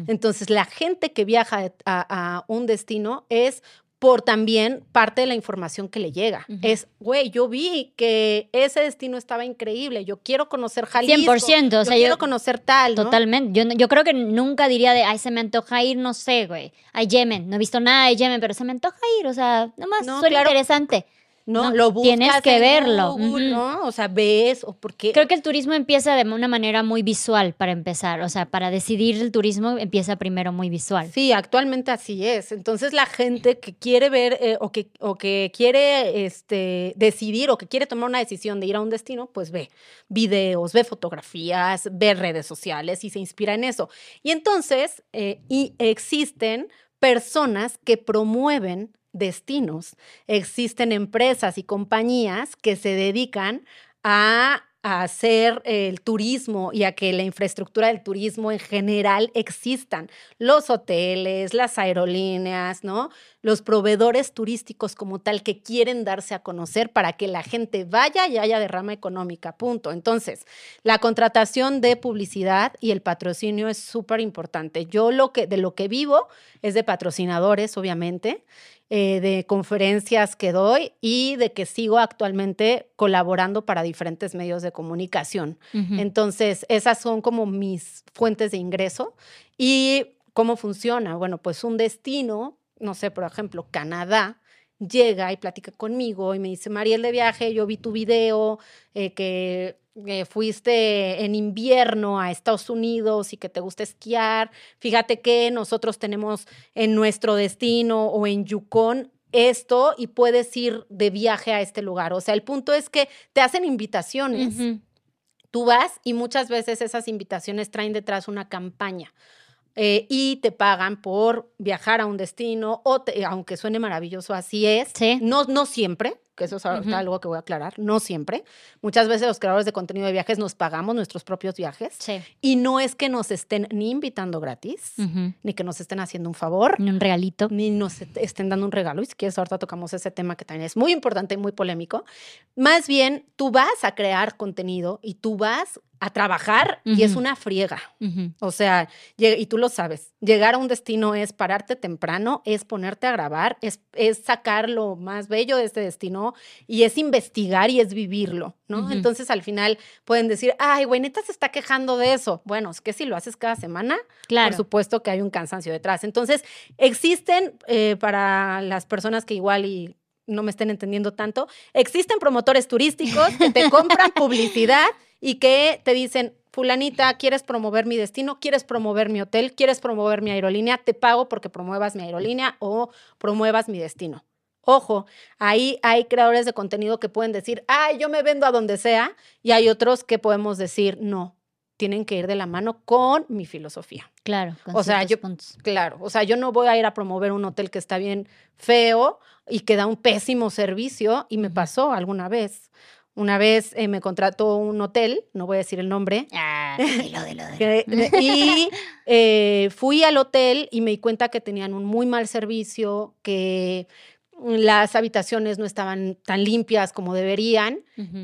Entonces, la gente que viaja a, a un destino es por también parte de la información que le llega. Es, güey, yo vi que ese destino estaba increíble, yo quiero conocer Jalisco. 100%, o yo sea, quiero yo- conocer tal, ¿no? Totalmente. Yo, yo creo que nunca diría de, ay, se me antoja ir, no sé, güey, a Yemen. No he visto nada de Yemen, pero se me antoja ir, o sea, nomás No, suena claro. interesante. ¿No? No, Lo buscas tienes que en verlo, Google. ¿no? O sea, ves o porque Creo que el turismo empieza de una manera muy visual para empezar. O sea, para decidir el turismo empieza primero muy visual. Sí, actualmente así es. Entonces la gente que quiere ver eh, o, que, o que quiere este, decidir o que quiere tomar una decisión de ir a un destino, pues ve videos, ve fotografías, ve redes sociales y se inspira en eso. Y entonces eh, y existen personas que promueven destinos. Existen empresas y compañías que se dedican a, hacer el turismo y a que la infraestructura del turismo en general existan. Los hoteles, las aerolíneas, ¿no? Los proveedores turísticos como tal que quieren darse a conocer para que la gente vaya y haya derrama económica, punto. Entonces, la contratación de publicidad y el patrocinio es súper importante. Yo lo que, de lo que vivo es de patrocinadores, obviamente, eh, de conferencias que doy y de que sigo actualmente colaborando para diferentes medios de comunicación. Entonces, esas son como mis fuentes de ingreso. ¿Y cómo funciona? Bueno, pues un destino, no sé, por ejemplo, Canadá, llega y platica conmigo y me dice, Mariel de viaje, yo vi tu video, eh, que eh, fuiste en invierno a Estados Unidos y que te gusta esquiar. Fíjate que nosotros tenemos en nuestro destino o en Yukon esto y puedes ir de viaje a este lugar. O sea, el punto es que te hacen invitaciones tú vas y muchas veces esas invitaciones traen detrás una campaña eh, y te pagan por viajar a un destino, o te- aunque suene maravilloso, así es. Sí. No, no siempre, que eso es ahorita algo que voy a aclarar, no siempre. Muchas veces los creadores de contenido de viajes nos pagamos nuestros propios viajes Sí. y no es que nos estén ni invitando gratis, ni que nos estén haciendo un favor, Y Un regalito. ni nos est- estén dando un regalo. Y si quieres, ahorita tocamos ese tema que también es muy importante y muy polémico. Más bien, tú vas a crear contenido y tú vas a trabajar y es una friega. O sea, y tú lo sabes, llegar a un destino es pararte temprano, es ponerte a grabar, es, es sacar lo más bello de este destino y es investigar y es vivirlo, ¿no? Entonces al final pueden decir, ay, güey, neta se está quejando de eso. Bueno, es que si lo haces cada semana, Claro. por supuesto que hay un cansancio detrás. Entonces, existen eh, para las personas que igual y no me estén entendiendo tanto, existen promotores turísticos que te compran (laughs) publicidad y que te dicen, fulanita, ¿quieres promover mi destino? ¿Quieres promover mi hotel? ¿Quieres promover mi aerolínea? Te pago porque promuevas mi aerolínea o promuevas mi destino. Ojo, ahí hay creadores de contenido que pueden decir, ay, yo me vendo a donde sea, y hay otros que podemos decir, no, tienen que ir de la mano con mi filosofía. Claro. con O sea, yo- puntos. Claro, o sea, yo no voy a ir a promover un hotel que está bien feo y que da un pésimo servicio, y me pasó alguna vez. Una vez eh, me contrató un hotel, no voy a decir el nombre, Ah, (laughs) dilo, dilo, dilo. y eh, fui al hotel y me di cuenta que tenían un muy mal servicio, que las habitaciones no estaban tan limpias como deberían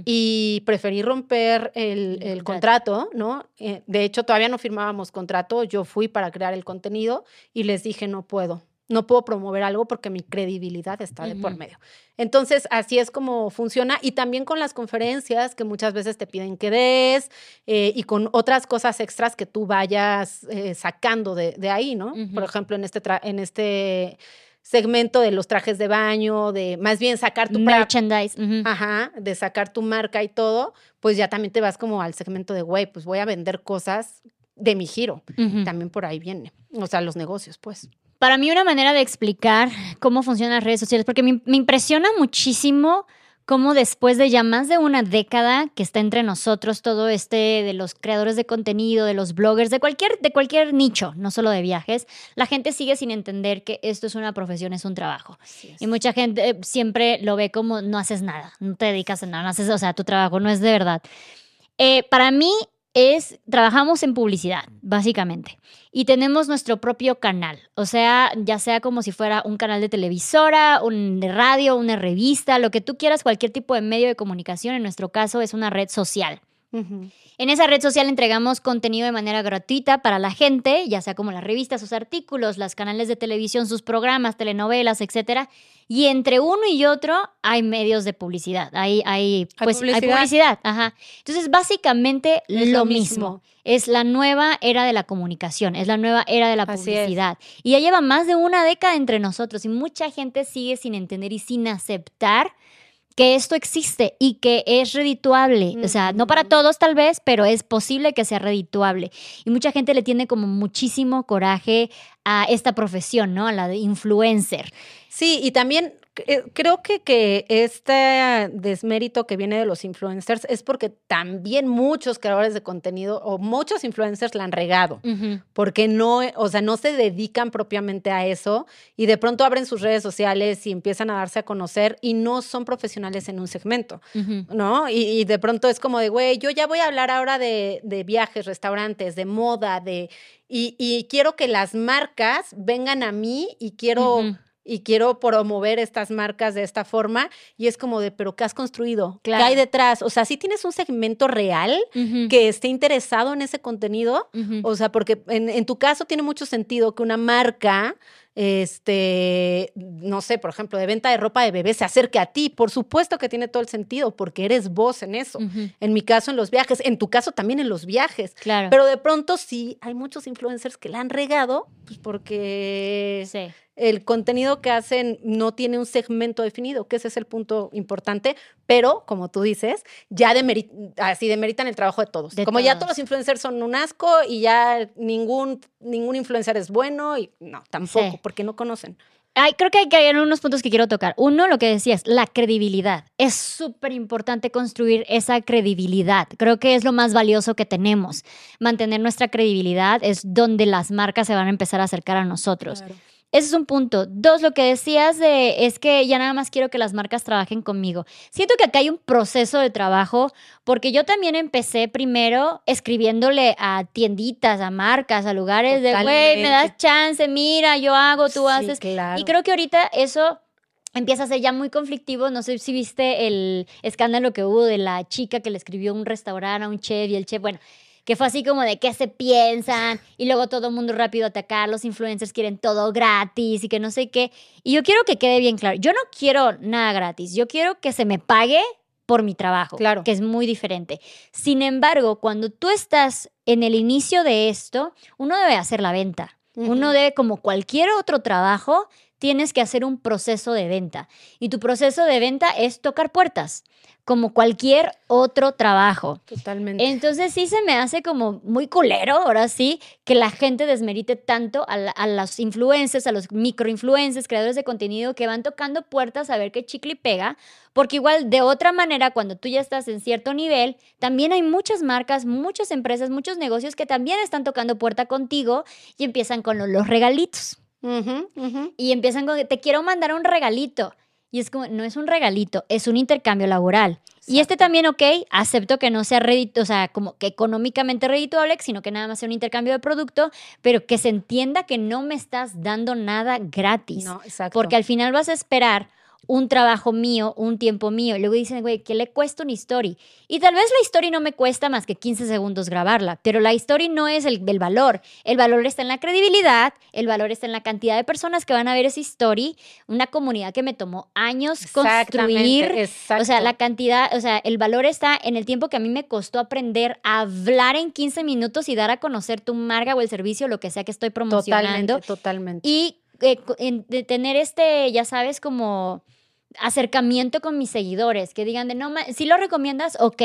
y preferí romper el, El el contrato, ¿no? Eh, de hecho, todavía no firmábamos contrato, yo fui para crear el contenido y les dije, no puedo, no puedo promover algo porque mi credibilidad está de por medio. Entonces, así es como funciona y también con las conferencias que muchas veces te piden que des eh, y con otras cosas extras que tú vayas eh, sacando de, de ahí, ¿no? Por ejemplo, en este, en este segmento de los trajes de baño, de más bien sacar tu pra- Merchandise. Ajá, de sacar tu marca y todo, pues ya también te vas como al segmento de, güey, pues voy a vender cosas de mi giro. También por ahí viene. O sea, los negocios, pues. Para mí una manera de explicar cómo funcionan las redes sociales, porque me, me impresiona muchísimo cómo después de ya más de una década que está entre nosotros todo este de los creadores de contenido, de los bloggers, de cualquier, de cualquier nicho, no solo de viajes, la gente sigue sin entender que esto es una profesión, es un trabajo. Y mucha gente eh, siempre lo ve como no haces nada, no te dedicas a nada, no haces, o sea, tu trabajo no es de verdad. Eh, para mí es, trabajamos en publicidad, básicamente, y tenemos nuestro propio canal, o sea, ya sea como si fuera un canal de televisora, un de radio, una revista, lo que tú quieras, cualquier tipo de medio de comunicación, en nuestro caso es una red social. En esa red social entregamos contenido de manera gratuita para la gente, ya sea como las revistas, sus artículos, los canales de televisión, sus programas, telenovelas, etcétera. Y entre uno y otro hay medios de publicidad. Hay, hay, pues, hay publicidad. publicidad. Ajá. Entonces, básicamente Es lo, lo mismo. mismo. Es la nueva era de la comunicación, es la nueva era de la publicidad. Y ya lleva más de una década entre nosotros y mucha gente sigue sin entender y sin aceptar que esto existe y que es redituable. O sea, no para todos tal vez, pero es posible que sea redituable. Y mucha gente le tiene como muchísimo coraje a esta profesión, ¿no? A la de influencer. Sí, y también creo que, que este desmérito que viene de los influencers es porque también muchos creadores de contenido o muchos influencers la han regado, porque no, o sea, no se dedican propiamente a eso y de pronto abren sus redes sociales y empiezan a darse a conocer y no son profesionales en un segmento, ¿no? Y, de pronto es como de, güey, yo ya voy a hablar ahora de, de viajes, restaurantes, de moda, de... Y, y, quiero que las marcas vengan a mí y quiero y quiero promover estas marcas de esta forma y es como de, pero ¿qué has construido? ¿Qué hay detrás? O sea, si tienes un segmento real que esté interesado en ese contenido, o sea, porque en, en, tu caso tiene mucho sentido que una marca este, no sé, por ejemplo, de venta de ropa de bebé se acerque a ti. Por supuesto que tiene todo el sentido, porque eres vos en eso. En mi caso, en los viajes, en tu caso también en los viajes. Claro. Pero de pronto sí hay muchos influencers que la han regado, pues porque el contenido que hacen no tiene un segmento definido, que ese es el punto importante, pero como tú dices, ya así demeritan el trabajo de todos. como ya todos los influencers son un asco y ya ningún, ningún influencer es bueno, y no, tampoco, porque no conocen. Ay, creo que hay, que hay unos puntos que quiero tocar. Uno, lo que decías, la credibilidad. Es súper importante construir esa credibilidad. Creo que es lo más valioso que tenemos. Mantener nuestra credibilidad es donde las marcas se van a empezar a acercar a nosotros. Ese es un punto. Dos, lo que decías de es que ya nada más quiero que las marcas trabajen conmigo. Siento que acá hay un proceso de trabajo porque yo también empecé primero escribiéndole a tienditas, a marcas, a lugares de, güey, me das chance, mira, yo hago, tú haces. Y creo que ahorita eso empieza a ser ya muy conflictivo. No sé si viste el escándalo que hubo de la chica que le escribió un restaurante a un chef y el chef, bueno, que fue así como de qué se piensan y luego todo el mundo rápido atacar, los influencers quieren todo gratis y que no sé qué. Y yo quiero que quede bien claro, yo no quiero nada gratis, yo quiero que se me pague por mi trabajo, claro. que es muy diferente. Sin embargo, cuando tú estás en el inicio de esto, uno debe hacer la venta. Uno debe, como cualquier otro trabajo, tienes que hacer un proceso de venta. Y tu proceso de venta es tocar puertas como cualquier otro trabajo. Totalmente. Entonces sí se me hace como muy culero, ahora sí, que la gente desmerite tanto a, a los influencers, a los microinfluencers, creadores de contenido que van tocando puertas a ver qué chicle pega, porque igual de otra manera, cuando tú ya estás en cierto nivel, también hay muchas marcas, muchas empresas, muchos negocios que también están tocando puerta contigo y empiezan con los, regalitos. Y empiezan con, te quiero mandar un regalito. Y es como, no es un regalito, es un intercambio laboral. Y este también, ok, acepto que no sea redito, o sea, como que económicamente redituable, sino que nada más sea un intercambio de producto, pero que se entienda que no me estás dando nada gratis. No, exacto. Porque al final vas a esperar un trabajo mío, un tiempo mío. Y luego dicen, güey, ¿qué le cuesta una story? Y tal vez la story no me cuesta más que 15 segundos grabarla, pero la story no es el, valor. El valor está en la credibilidad, el valor está en la cantidad de personas que van a ver esa story, una comunidad que me tomó años construir. O sea, la cantidad, o sea, el valor está en el tiempo que a mí me costó aprender a hablar en 15 minutos y dar a conocer tu marca o el servicio, lo que sea que estoy promocionando. Totalmente, totalmente. Y eh, de tener este, ya sabes, como acercamiento con mis seguidores, que digan de no, si lo recomiendas, ok.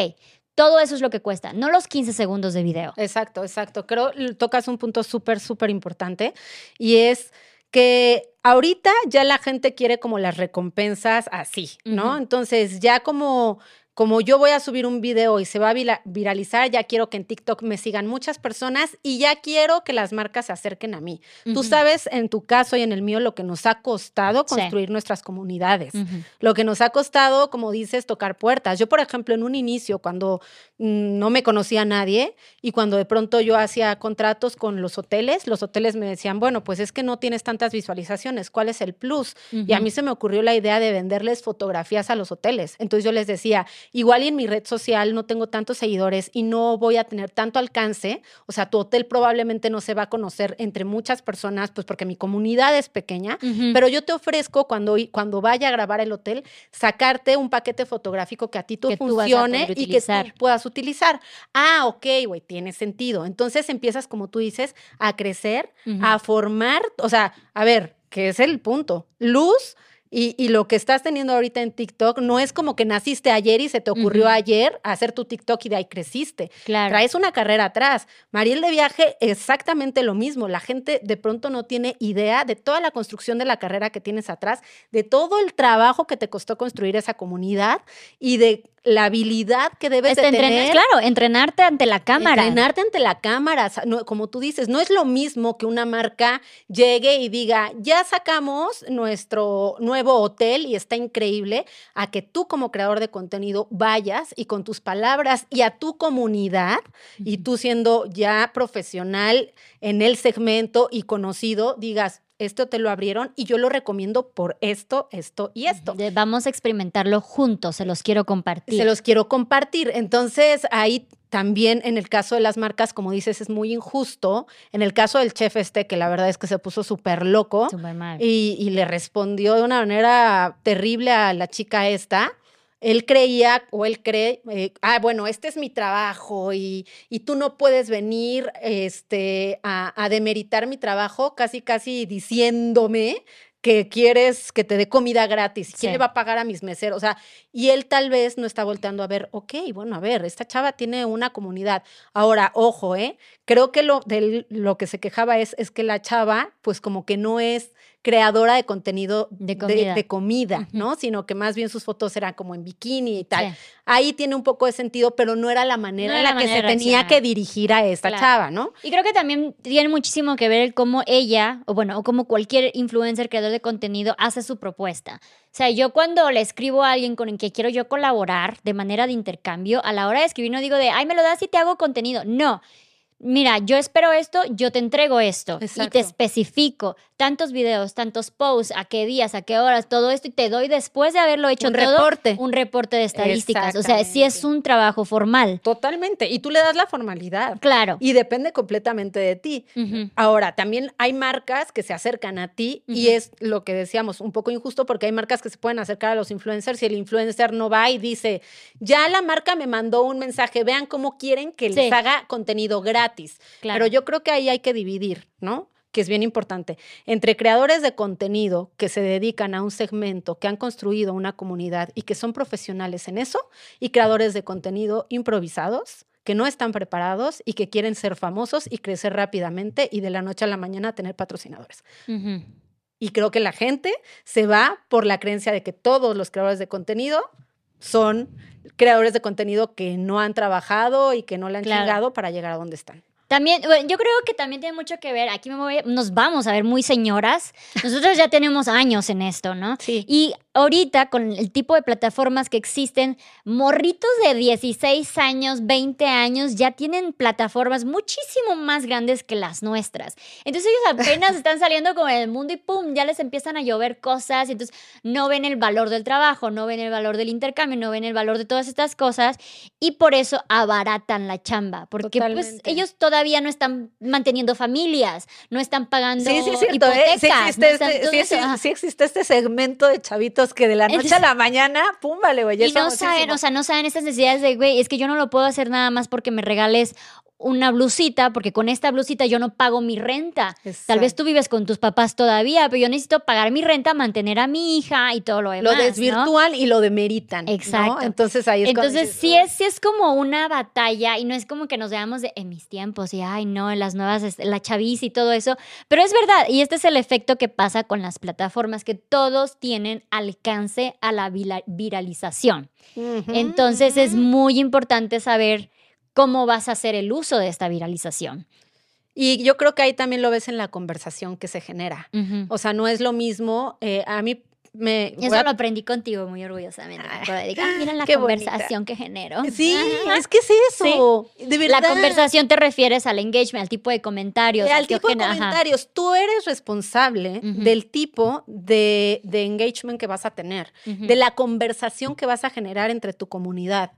Todo eso es lo que cuesta, no los 15 segundos de video. Exacto, exacto. Creo tocas un punto súper, súper importante y es que ahorita ya la gente quiere como las recompensas así, ¿no? Entonces ya como como yo voy a subir un video y se va a viralizar, ya quiero que en TikTok me sigan muchas personas y ya quiero que las marcas se acerquen a mí. Tú sabes en tu caso y en el mío lo que nos ha costado construir nuestras comunidades, lo que nos ha costado, como dices, tocar puertas. Yo, por ejemplo, en un inicio, cuando mm, no me conocía a nadie y cuando de pronto yo hacía contratos con los hoteles, los hoteles me decían, bueno, pues es que no tienes tantas visualizaciones, ¿cuál es el plus? Y a mí se me ocurrió la idea de venderles fotografías a los hoteles. Entonces yo les decía, igual y en mi red social no tengo tantos seguidores y no voy a tener tanto alcance, o sea, tu hotel probablemente no se va a conocer entre muchas personas, pues porque mi comunidad es pequeña, pero yo te ofrezco cuando, cuando vaya a grabar el hotel, sacarte un paquete fotográfico que a ti tú funcione y que tú puedas utilizar. Ah, ok, güey, tiene sentido. Entonces empiezas, como tú dices, a crecer, a formar, o sea, a ver, ¿qué es el punto? Luz Y, lo que estás teniendo ahorita en TikTok no es como que naciste ayer y se te ocurrió ayer hacer tu TikTok y de ahí creciste. Claro. Traes una carrera atrás. Mariel de viaje, exactamente lo mismo. La gente de pronto no tiene idea de toda la construcción de la carrera que tienes atrás, de todo el trabajo que te costó construir esa comunidad y de la habilidad que debes de tener. Claro, entrenarte ante la cámara. Entrenarte ante la cámara. como tú dices, no es lo mismo que una marca llegue y diga, ya sacamos nuestro nuevo hotel y está increíble, a que tú como creador de contenido vayas y con tus palabras y a tu comunidad, y tú siendo ya profesional en el segmento y conocido, digas, esto te lo abrieron y yo lo recomiendo por esto, esto y esto. Vamos a experimentarlo juntos, se los quiero compartir. Se los quiero compartir. Entonces, ahí también en el caso de las marcas, como dices, es muy injusto. En el caso del chef este, que la verdad es que se puso súper loco Y, y le respondió de una manera terrible a la chica esta él creía o él cree, eh, ah, bueno, este es mi trabajo y, y tú no puedes venir este, a, a, demeritar mi trabajo, casi, casi diciéndome que quieres que te dé comida gratis. ¿Quién le va a pagar a mis meseros? O sea, y él tal vez no está volteando a ver, ok, bueno, a ver, esta chava tiene una comunidad. Ahora, ojo, ¿eh? Creo que lo, de lo que se quejaba es, es que la chava, pues como que no es creadora de contenido de comida, ¿no? Sino que más bien sus fotos eran como en bikini y tal. Ahí tiene un poco de sentido, pero no era la manera en la, que se tenía que dirigir a esta chava, ¿no? Y creo que también tiene muchísimo que ver cómo ella, o bueno, o como cualquier influencer creador de contenido hace su propuesta. O sea, yo cuando le escribo a alguien con el que quiero yo colaborar de manera de intercambio, a la hora de escribir no digo de, ay, me lo das y te hago contenido. No, mira, yo espero esto, yo te entrego esto y te especifico tantos videos, tantos posts, a qué días, a qué horas, todo esto y te doy después de haberlo hecho un reporte. un reporte de estadísticas. O sea, sí es un trabajo formal. Totalmente. Y tú le das la formalidad. Claro. Y depende completamente de ti. Ahora, también hay marcas que se acercan a ti y es lo que decíamos, un poco injusto porque hay marcas que se pueden acercar a los influencers y el influencer no va y dice, ya la marca me mandó un mensaje, vean cómo quieren que les haga contenido gratis. Claro. Pero yo creo que ahí hay que dividir, ¿no? que es bien importante, entre creadores de contenido que se dedican a un segmento, que han construido una comunidad y que son profesionales en eso, y creadores de contenido improvisados que no están preparados y que quieren ser famosos y crecer rápidamente y de la noche a la mañana tener patrocinadores. Y creo que la gente se va por la creencia de que todos los creadores de contenido son creadores de contenido que no han trabajado y que no le han llegado para llegar a donde están. También, bueno, yo creo que también tiene mucho que ver, aquí me voy, nos vamos a ver muy señoras, nosotros ya tenemos años en esto, ¿no? Sí. Y ahorita con el tipo de plataformas que existen, morritos de 16 años, 20 años ya tienen plataformas muchísimo más grandes que las nuestras. Entonces ellos apenas (laughs) están saliendo con el mundo y pum, ya les empiezan a llover cosas, y entonces no ven el valor del trabajo, no ven el valor del intercambio, no ven el valor de todas estas cosas y por eso abaratan la chamba, porque pues ellos todavía no están manteniendo familias, no están pagando sí, sí, hipotecas. Sí, existe, sí existe este segmento de chavitos que de la noche a la mañana, pum, vale, güey. Y no saben, o sea, no saben estas necesidades de, güey, es que yo no lo puedo hacer nada más porque me regales una blusita, porque con esta blusita yo no pago mi renta. Tal vez tú vives con tus papás todavía, pero yo necesito pagar mi renta, mantener a mi hija y todo lo demás. Lo desvirtúan y lo demeritan. Exacto. Entonces ahí es Entonces sí, es, sí es como una batalla y no es como que nos veamos de en mis tiempos y ay, no, en las nuevas, este, la chaviz y todo eso. Pero es verdad, y este es el efecto que pasa con las plataformas, que todos tienen alcance a la viralización. Entonces es muy importante saber cómo vas a hacer el uso de esta viralización. Y yo creo que ahí también lo ves en la conversación que se genera. O sea, no es lo mismo. Eh, a mí eso lo aprendí contigo muy orgullosamente. mira (laughs) la conversación que genero. Sí, es que es eso. De verdad. La conversación te refieres al engagement, al tipo de comentarios. Al tipo de comentarios. Tú eres responsable del tipo de, engagement que vas a tener, de la conversación que vas a generar entre tu comunidad.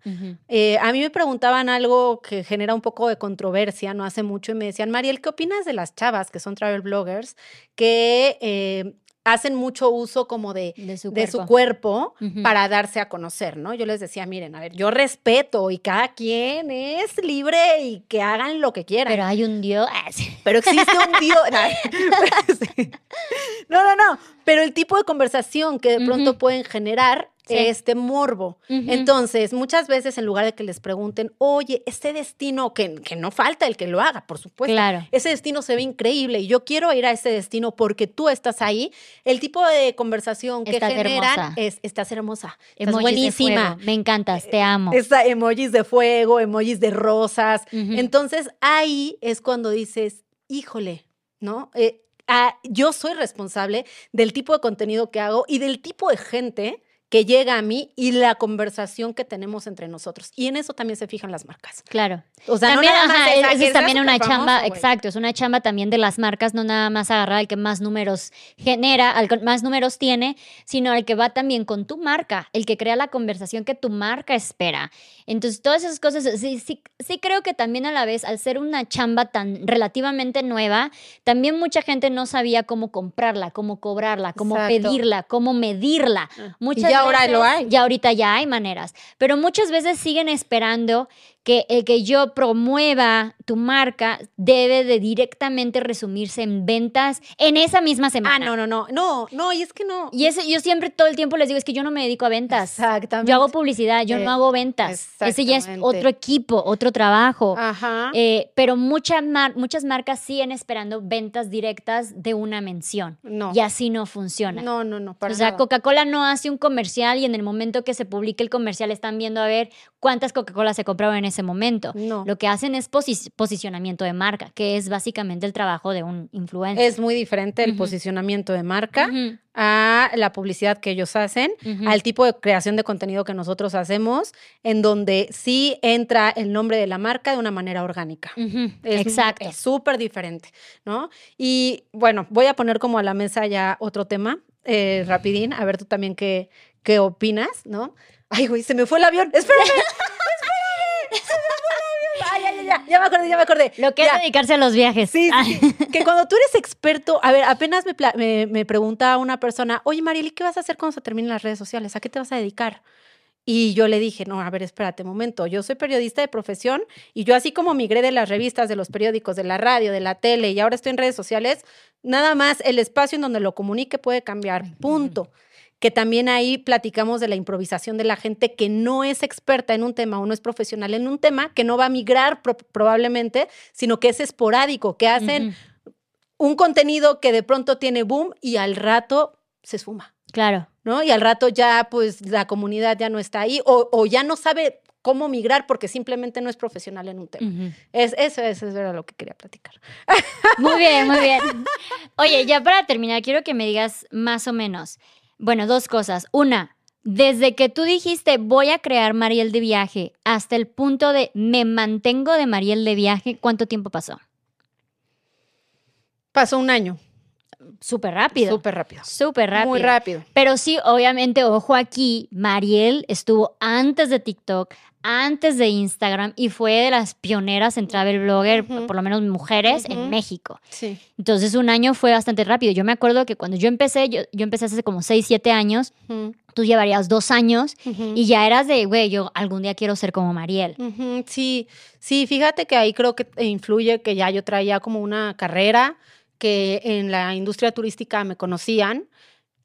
Eh, a mí me preguntaban algo que genera un poco de controversia no hace mucho y me decían, Mariel, ¿qué opinas de las chavas que son travel bloggers que eh, hacen mucho uso como de, De su de su cuerpo. para darse a conocer, ¿no? Yo les decía, miren, a ver, yo respeto y cada quien es libre y que hagan lo que quieran. Pero hay un dios. (laughs) Pero existe un Dios. (laughs) (laughs) No, no, no. Pero el tipo de conversación que de pronto pueden generar Sí. este morbo. Entonces, muchas veces en lugar de que les pregunten, oye, este destino, que, que no falta el que lo haga, por supuesto. Claro. Ese destino se ve increíble y yo quiero ir a ese destino porque tú estás ahí. El tipo de conversación que Estás generan hermosa. es, estás hermosa, estás Emojis de buenísima. Me encantas, te amo. Esa emojis de fuego, emojis de rosas. Entonces ahí es cuando dices, híjole, ¿no? Eh, ah, yo soy responsable del tipo de contenido que hago y del tipo de gente que llega a mí y la conversación que tenemos entre nosotros. Y en eso también se fijan las marcas. Claro. O sea, también, no nada más ajá, es, es- "Ah, eso que es sea también una chamba, güey". exacto, es una chamba también de las marcas, no nada más agarrar al que más números genera, al que más números tiene, sino al que va también con tu marca, el que crea la conversación que tu marca espera. Entonces, todas esas cosas, sí, sí, sí creo que también a la vez, al ser una chamba tan relativamente nueva, también mucha gente no sabía cómo comprarla, cómo cobrarla, cómo Exacto. pedirla, cómo medirla. Ah, Muchas ahora veces- lo hay. Ya ahorita ya hay maneras, pero muchas veces siguen esperando que el que yo promueva tu marca debe de directamente resumirse en ventas en esa misma semana. Ah, no, no, no, no, no, y es que no. Y ese, yo siempre todo el tiempo les digo, es que yo no me dedico a ventas. Exactamente. Yo hago publicidad, yo Eh, no hago ventas. Ese ya es otro equipo, otro trabajo. Ajá. Eh, pero muchas mar- muchas marcas siguen esperando ventas directas de una mención. no. Y así no funciona. No, no, no, para o sea. Coca-Cola no hace un comercial y en el momento que se publique el comercial están viendo a ver cuántas Coca-Cola se compraron en ese momento. No. Lo que hacen es posi- posicionamiento de marca, que es básicamente el trabajo de un influencer. Es muy diferente el posicionamiento de marca a la publicidad que ellos hacen, al tipo de creación de contenido que nosotros hacemos, en donde sí entra el nombre de la marca de una manera orgánica. Es- Exacto. Es súper diferente, ¿no? Y bueno, voy a poner como a la mesa ya otro tema, eh, rapidín, a ver tú también qué, qué opinas, ¿no? Ay, güey, se me fue el avión. (laughs) Espérame, espérame. Se me fue el avión. Ay, ya, ya, ya. Ya me acordé, ya me acordé. Lo que es dedicarse a los viajes. Sí, Ah, sí, sí. que cuando tú eres experto, a ver, apenas me, me, me pregunta una persona, oye Marieli, ¿qué vas a hacer cuando se terminen las redes sociales? ¿A qué te vas a dedicar? Y yo le dije, no, a ver, espérate un momento, yo soy periodista de profesión y yo así como migré de las revistas, de los periódicos, de la radio, de la tele y ahora estoy en redes sociales, nada más el espacio en donde lo comunique puede cambiar, punto. Que también ahí platicamos de la improvisación de la gente que no es experta en un tema o no es profesional en un tema, que no va a migrar pro- probablemente, sino que es esporádico, que hacen un contenido que de pronto tiene boom y al rato se esfuma, Claro. ¿no? Y al rato ya pues la comunidad ya no está ahí o, o ya no sabe cómo migrar porque simplemente no es profesional en un tema. ujú. Es, eso, eso era lo que quería platicar. Muy bien, muy bien. (laughs) Oye, ya para terminar, quiero que me digas más o menos. Bueno, dos cosas. Una, desde que tú dijiste voy a crear Mariel de viaje hasta el punto de me mantengo de Mariel de viaje, ¿cuánto tiempo pasó? Pasó un año. Súper rápido. Súper rápido. Súper rápido. Muy rápido. Pero sí, obviamente, ojo aquí, Mariel estuvo antes de TikTok, antes de Instagram y fue de las pioneras en travel blogger, Ujú. por lo menos mujeres, en México. Sí. Entonces un año fue bastante rápido. Yo me acuerdo que cuando yo empecé, yo, yo empecé hace como 6, 7 años, tú llevarías dos años y ya eras de, güey, yo algún día quiero ser como Mariel. Sí, sí, fíjate que ahí creo que influye que ya yo traía como una carrera, que en la industria turística me conocían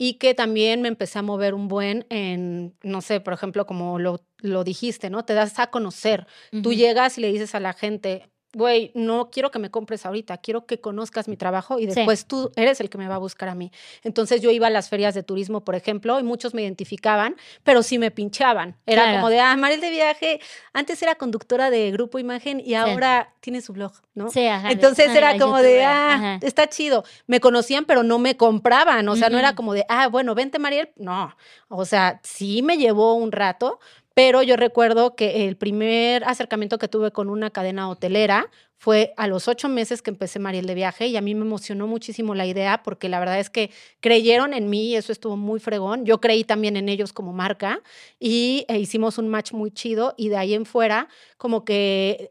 y que también me empecé a mover un buen en, no sé, por ejemplo, como lo, lo dijiste, ¿no? Te das a conocer. Tú llegas y le dices a la gente, güey, no quiero que me compres ahorita, quiero que conozcas mi trabajo y Sí. después tú eres el que me va a buscar a mí. Entonces yo iba a las ferias de turismo, por ejemplo, y muchos me identificaban, pero sí me pinchaban. Era Claro. como de, ah, Mariel de viaje, antes era conductora de Grupo Imagen y ahora tiene su blog, ¿no? Sí, ajá, Entonces ajá, era como de, ah, está chido. Me conocían, pero no me compraban. O sea, no era como de, ah, bueno, vente, Mariel. No. O sea, sí me llevó un rato, pero yo recuerdo que el primer acercamiento que tuve con una cadena hotelera fue a los ocho meses que empecé Mariel de Viaje y a mí me emocionó muchísimo la idea porque la verdad es que creyeron en mí y eso estuvo muy fregón. Yo creí también en ellos como marca y e hicimos un match muy chido y de ahí en fuera como que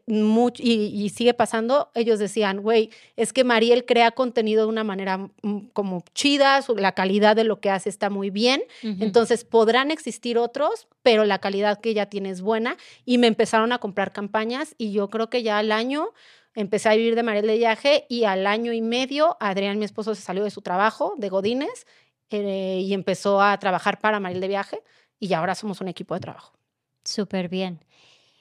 y, sigue pasando, ellos decían, güey, es que Mariel crea contenido de una manera mm, como chida, la calidad de lo que hace está muy bien, entonces podrán existir otros, pero la calidad que ella tiene es buena y me empezaron a comprar campañas y yo creo que ya al año empecé a vivir de Mariel de Viaje y al año y medio Adrián, mi esposo, se salió de su trabajo de Godines eh, y empezó a trabajar para Mariel de Viaje y ahora somos un equipo de trabajo. Súper bien.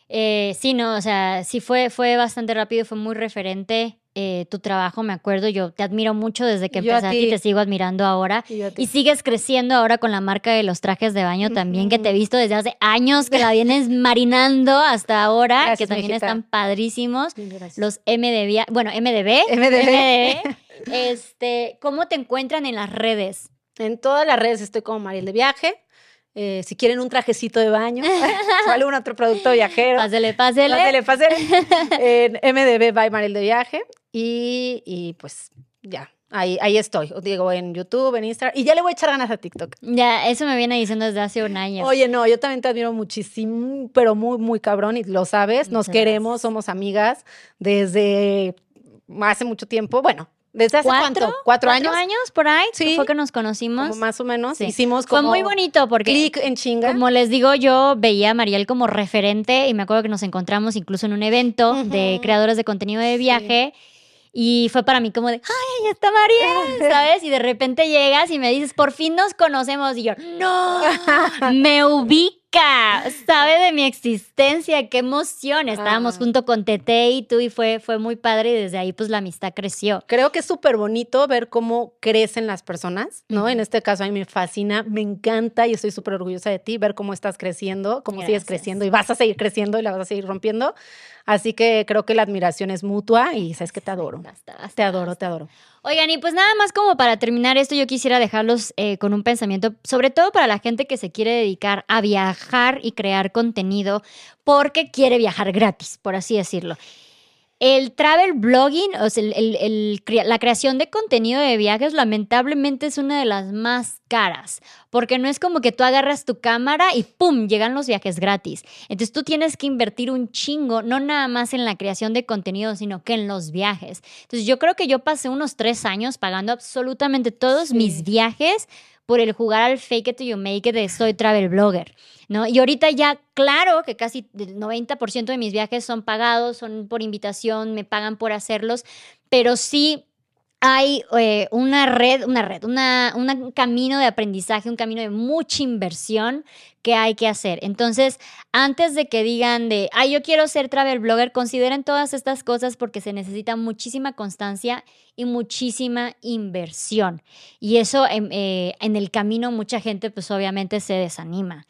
Eh, sí, no, o sea, sí fue, fue bastante rápido, fue muy referente eh, tu trabajo, me acuerdo. Yo te admiro mucho desde que empezaste y te sigo admirando ahora. Y, sigues creciendo ahora con la marca de los trajes de baño también, que te he visto desde hace años, que la vienes (laughs) marinando hasta ahora, que también están padrísimos. Los MDB, bueno, MDB. MDB. (laughs) este, ¿Cómo te encuentran en las redes? En todas las redes estoy como Mariel de Viaje. Eh, si quieren un trajecito de baño (laughs) o algún otro producto viajero. Pásele, pásele. Pásele, pásele. en MDB by Mariel de Viaje. Y, y pues ya, Ahí, ahí estoy, digo, en YouTube, en Instagram, y ya le voy a echar ganas a TikTok. Ya, eso me viene diciendo desde hace un año. Oye, no, yo también te admiro muchísimo, pero muy, muy cabrón, y lo sabes, nos queremos, somos amigas desde hace mucho tiempo, bueno, ¿Desde hace cuánto? ¿Cuatro, años? ¿Cuatro años por ahí? Sí. Fue que nos conocimos. más o menos. Hicimos como. Fue muy bonito porque. Clic en chinga. Como les digo, yo veía a Mariel como referente y me acuerdo que nos encontramos incluso en un evento de creadores de contenido de viaje. Y fue para mí como de, ¡ay, ahí está Mariel! (laughs) ¿Sabes? Y de repente llegas y me dices, por fin nos conocemos. Y yo, ¡no! (laughs) me ubico sabe de mi existencia, qué emoción. Estábamos junto con Tete y tú y fue, fue muy padre y desde ahí pues la amistad creció. Creo que es súper bonito ver cómo crecen las personas, ¿no? En este caso a mí me fascina, me encanta y estoy súper orgullosa de ti, ver cómo estás creciendo, cómo sigues creciendo y vas a seguir creciendo y la vas a seguir rompiendo. Así que creo que la admiración es mutua y sabes que te adoro. te adoro, te adoro. Oigan, y pues nada más como para terminar esto, yo quisiera dejarlos eh, con un pensamiento, sobre todo para la gente que se quiere dedicar a viajar y crear contenido porque quiere viajar gratis, por así decirlo. El travel blogging, o sea, la creación de contenido de viajes, lamentablemente es una de las más caras, porque no es como que tú agarras tu cámara y ¡pum! llegan los viajes gratis. Entonces tú tienes que invertir un chingo, no nada más en la creación de contenido, sino que en los viajes. Entonces yo creo que yo pasé unos tres años pagando absolutamente todos mis viajes por el jugar al fake it till you make it de soy travel blogger, ¿no? Y ahorita ya, claro que casi el 90% de mis viajes son pagados, son por invitación, me pagan por hacerlos, pero sí hay eh, una red, una red, un camino de aprendizaje, un camino de mucha inversión que hay que hacer. Entonces, antes de que digan de, ay, yo quiero ser travel blogger, consideren todas estas cosas porque se necesita muchísima constancia y muchísima inversión. Y eso en, eh, en el camino mucha gente pues obviamente se desanima.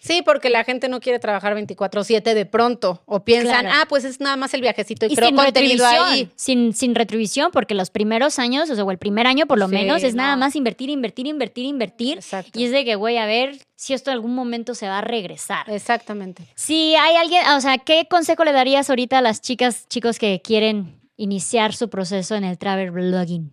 Sí, porque la gente no quiere trabajar 24/7 de pronto o piensan, ah, pues es nada más el viajecito y, sin retribución, Sin, sin retribución, porque los primeros años, o sea, o el primer año por lo menos, es nada más invertir, invertir, invertir, invertir. Exacto. Y es de que, güey, a ver si esto en algún momento se va a regresar. Exactamente. Si hay alguien, o sea, ¿qué consejo le darías ahorita a las chicas, chicos que quieren iniciar su proceso en el travel blogging?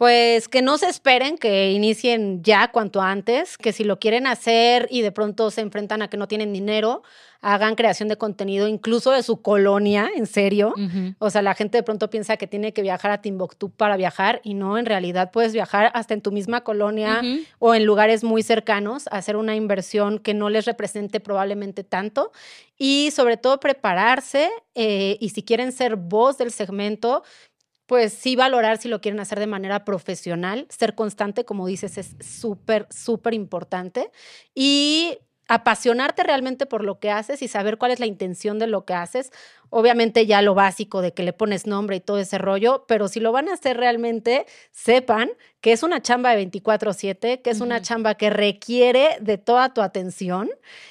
Pues que no se esperen que inicien ya cuanto antes, que si lo quieren hacer y de pronto se enfrentan a que no tienen dinero, hagan creación de contenido incluso de su colonia, en serio. O sea, la gente de pronto piensa que tiene que viajar a Timbuktu para viajar y no, en realidad puedes viajar hasta en tu misma colonia o en lugares muy cercanos, hacer una inversión que no les represente probablemente tanto. Y sobre todo prepararse eh, y si quieren ser voz del segmento, pues sí valorar si lo quieren hacer de manera profesional, ser constante, como dices, es súper, súper importante. Y apasionarte realmente por lo que haces y saber cuál es la intención de lo que haces. Obviamente ya lo básico de que le pones nombre y todo ese rollo, pero si lo van a hacer realmente, sepan que es una chamba de 24/7, que es una chamba que requiere de toda tu atención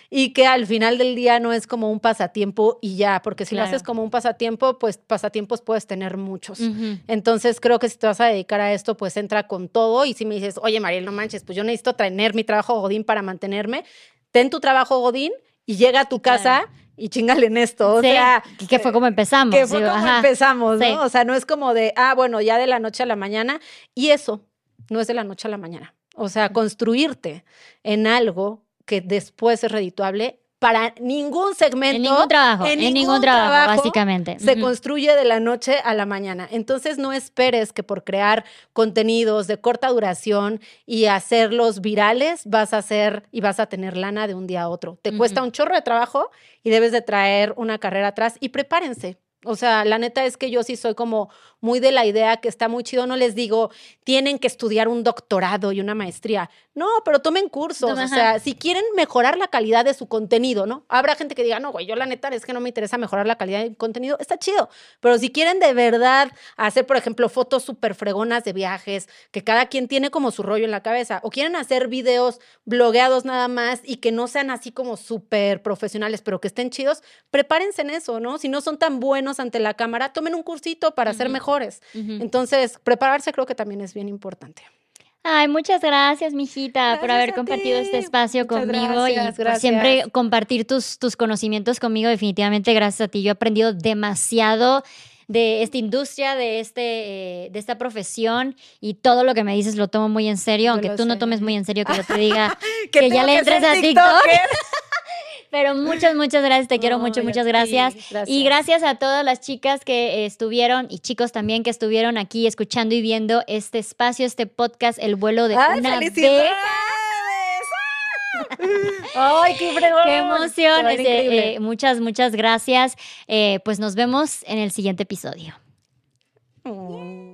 y que al final del día no es como un pasatiempo y ya, porque si lo haces como un pasatiempo, pues pasatiempos puedes tener muchos. Entonces creo que si te vas a dedicar a esto, pues entra con todo y si me dices, oye Mariel, no manches, pues yo necesito tener mi trabajo Godín para mantenerme, ten tu trabajo Godín y llega a tu casa y chingale en esto. O Sí, sea, que fue como empezamos. que fue digo, como ajá. empezamos, ¿no? Sí. O sea, no es como de, ah, bueno, ya de la noche a la mañana. Y eso no es de la noche a la mañana. O sea, construirte en algo que después es redituable para ningún segmento. En ningún trabajo, en, ningún, trabajo, básicamente. Se construye de la noche a la mañana. Entonces no esperes que por crear contenidos de corta duración y hacerlos virales vas a hacer y vas a tener lana de un día a otro. Te cuesta un chorro de trabajo y debes de traer una carrera atrás y prepárense. O sea, la neta es que yo sí soy como muy de la idea que está muy chido. No les digo, tienen que estudiar un doctorado y una maestría. No, pero tomen cursos. O sea, si quieren mejorar la calidad de su contenido, ¿no? Habrá gente que diga, no, güey, yo la neta es que no me interesa mejorar la calidad del contenido. Está chido. Pero si quieren de verdad hacer, por ejemplo, fotos súper fregonas de viajes, que cada quien tiene como su rollo en la cabeza, o quieren hacer videos blogueados nada más y que no sean así como súper profesionales, pero que estén chidos, prepárense en eso, ¿no? Si no son tan buenos ante la cámara, tomen un cursito para ser Ujú. Mejores. Entonces, prepararse creo que también es bien importante. Ay, muchas gracias, mijita, por haber compartido ti. este espacio Muchas conmigo y gracias, por siempre compartir tus, tus conocimientos conmigo. Definitivamente, gracias a ti. Yo he aprendido demasiado de esta industria, de, este, eh, de esta profesión y todo lo que me dices lo tomo muy en serio, Yo aunque tú no tomes muy en serio que yo te diga (laughs) que ya le entres a TikTok. (laughs) Pero muchas, muchas gracias, te quiero mucho, muchas gracias. Y gracias. a todas las chicas que estuvieron y chicos también que estuvieron aquí escuchando y viendo este espacio, este podcast, El vuelo de ¡Ay, una felicidades! (laughs) ¡Ay, qué fregón! ¡Qué emoción! Este, eh, muchas, muchas gracias. Eh, pues nos vemos en el siguiente episodio. Mm.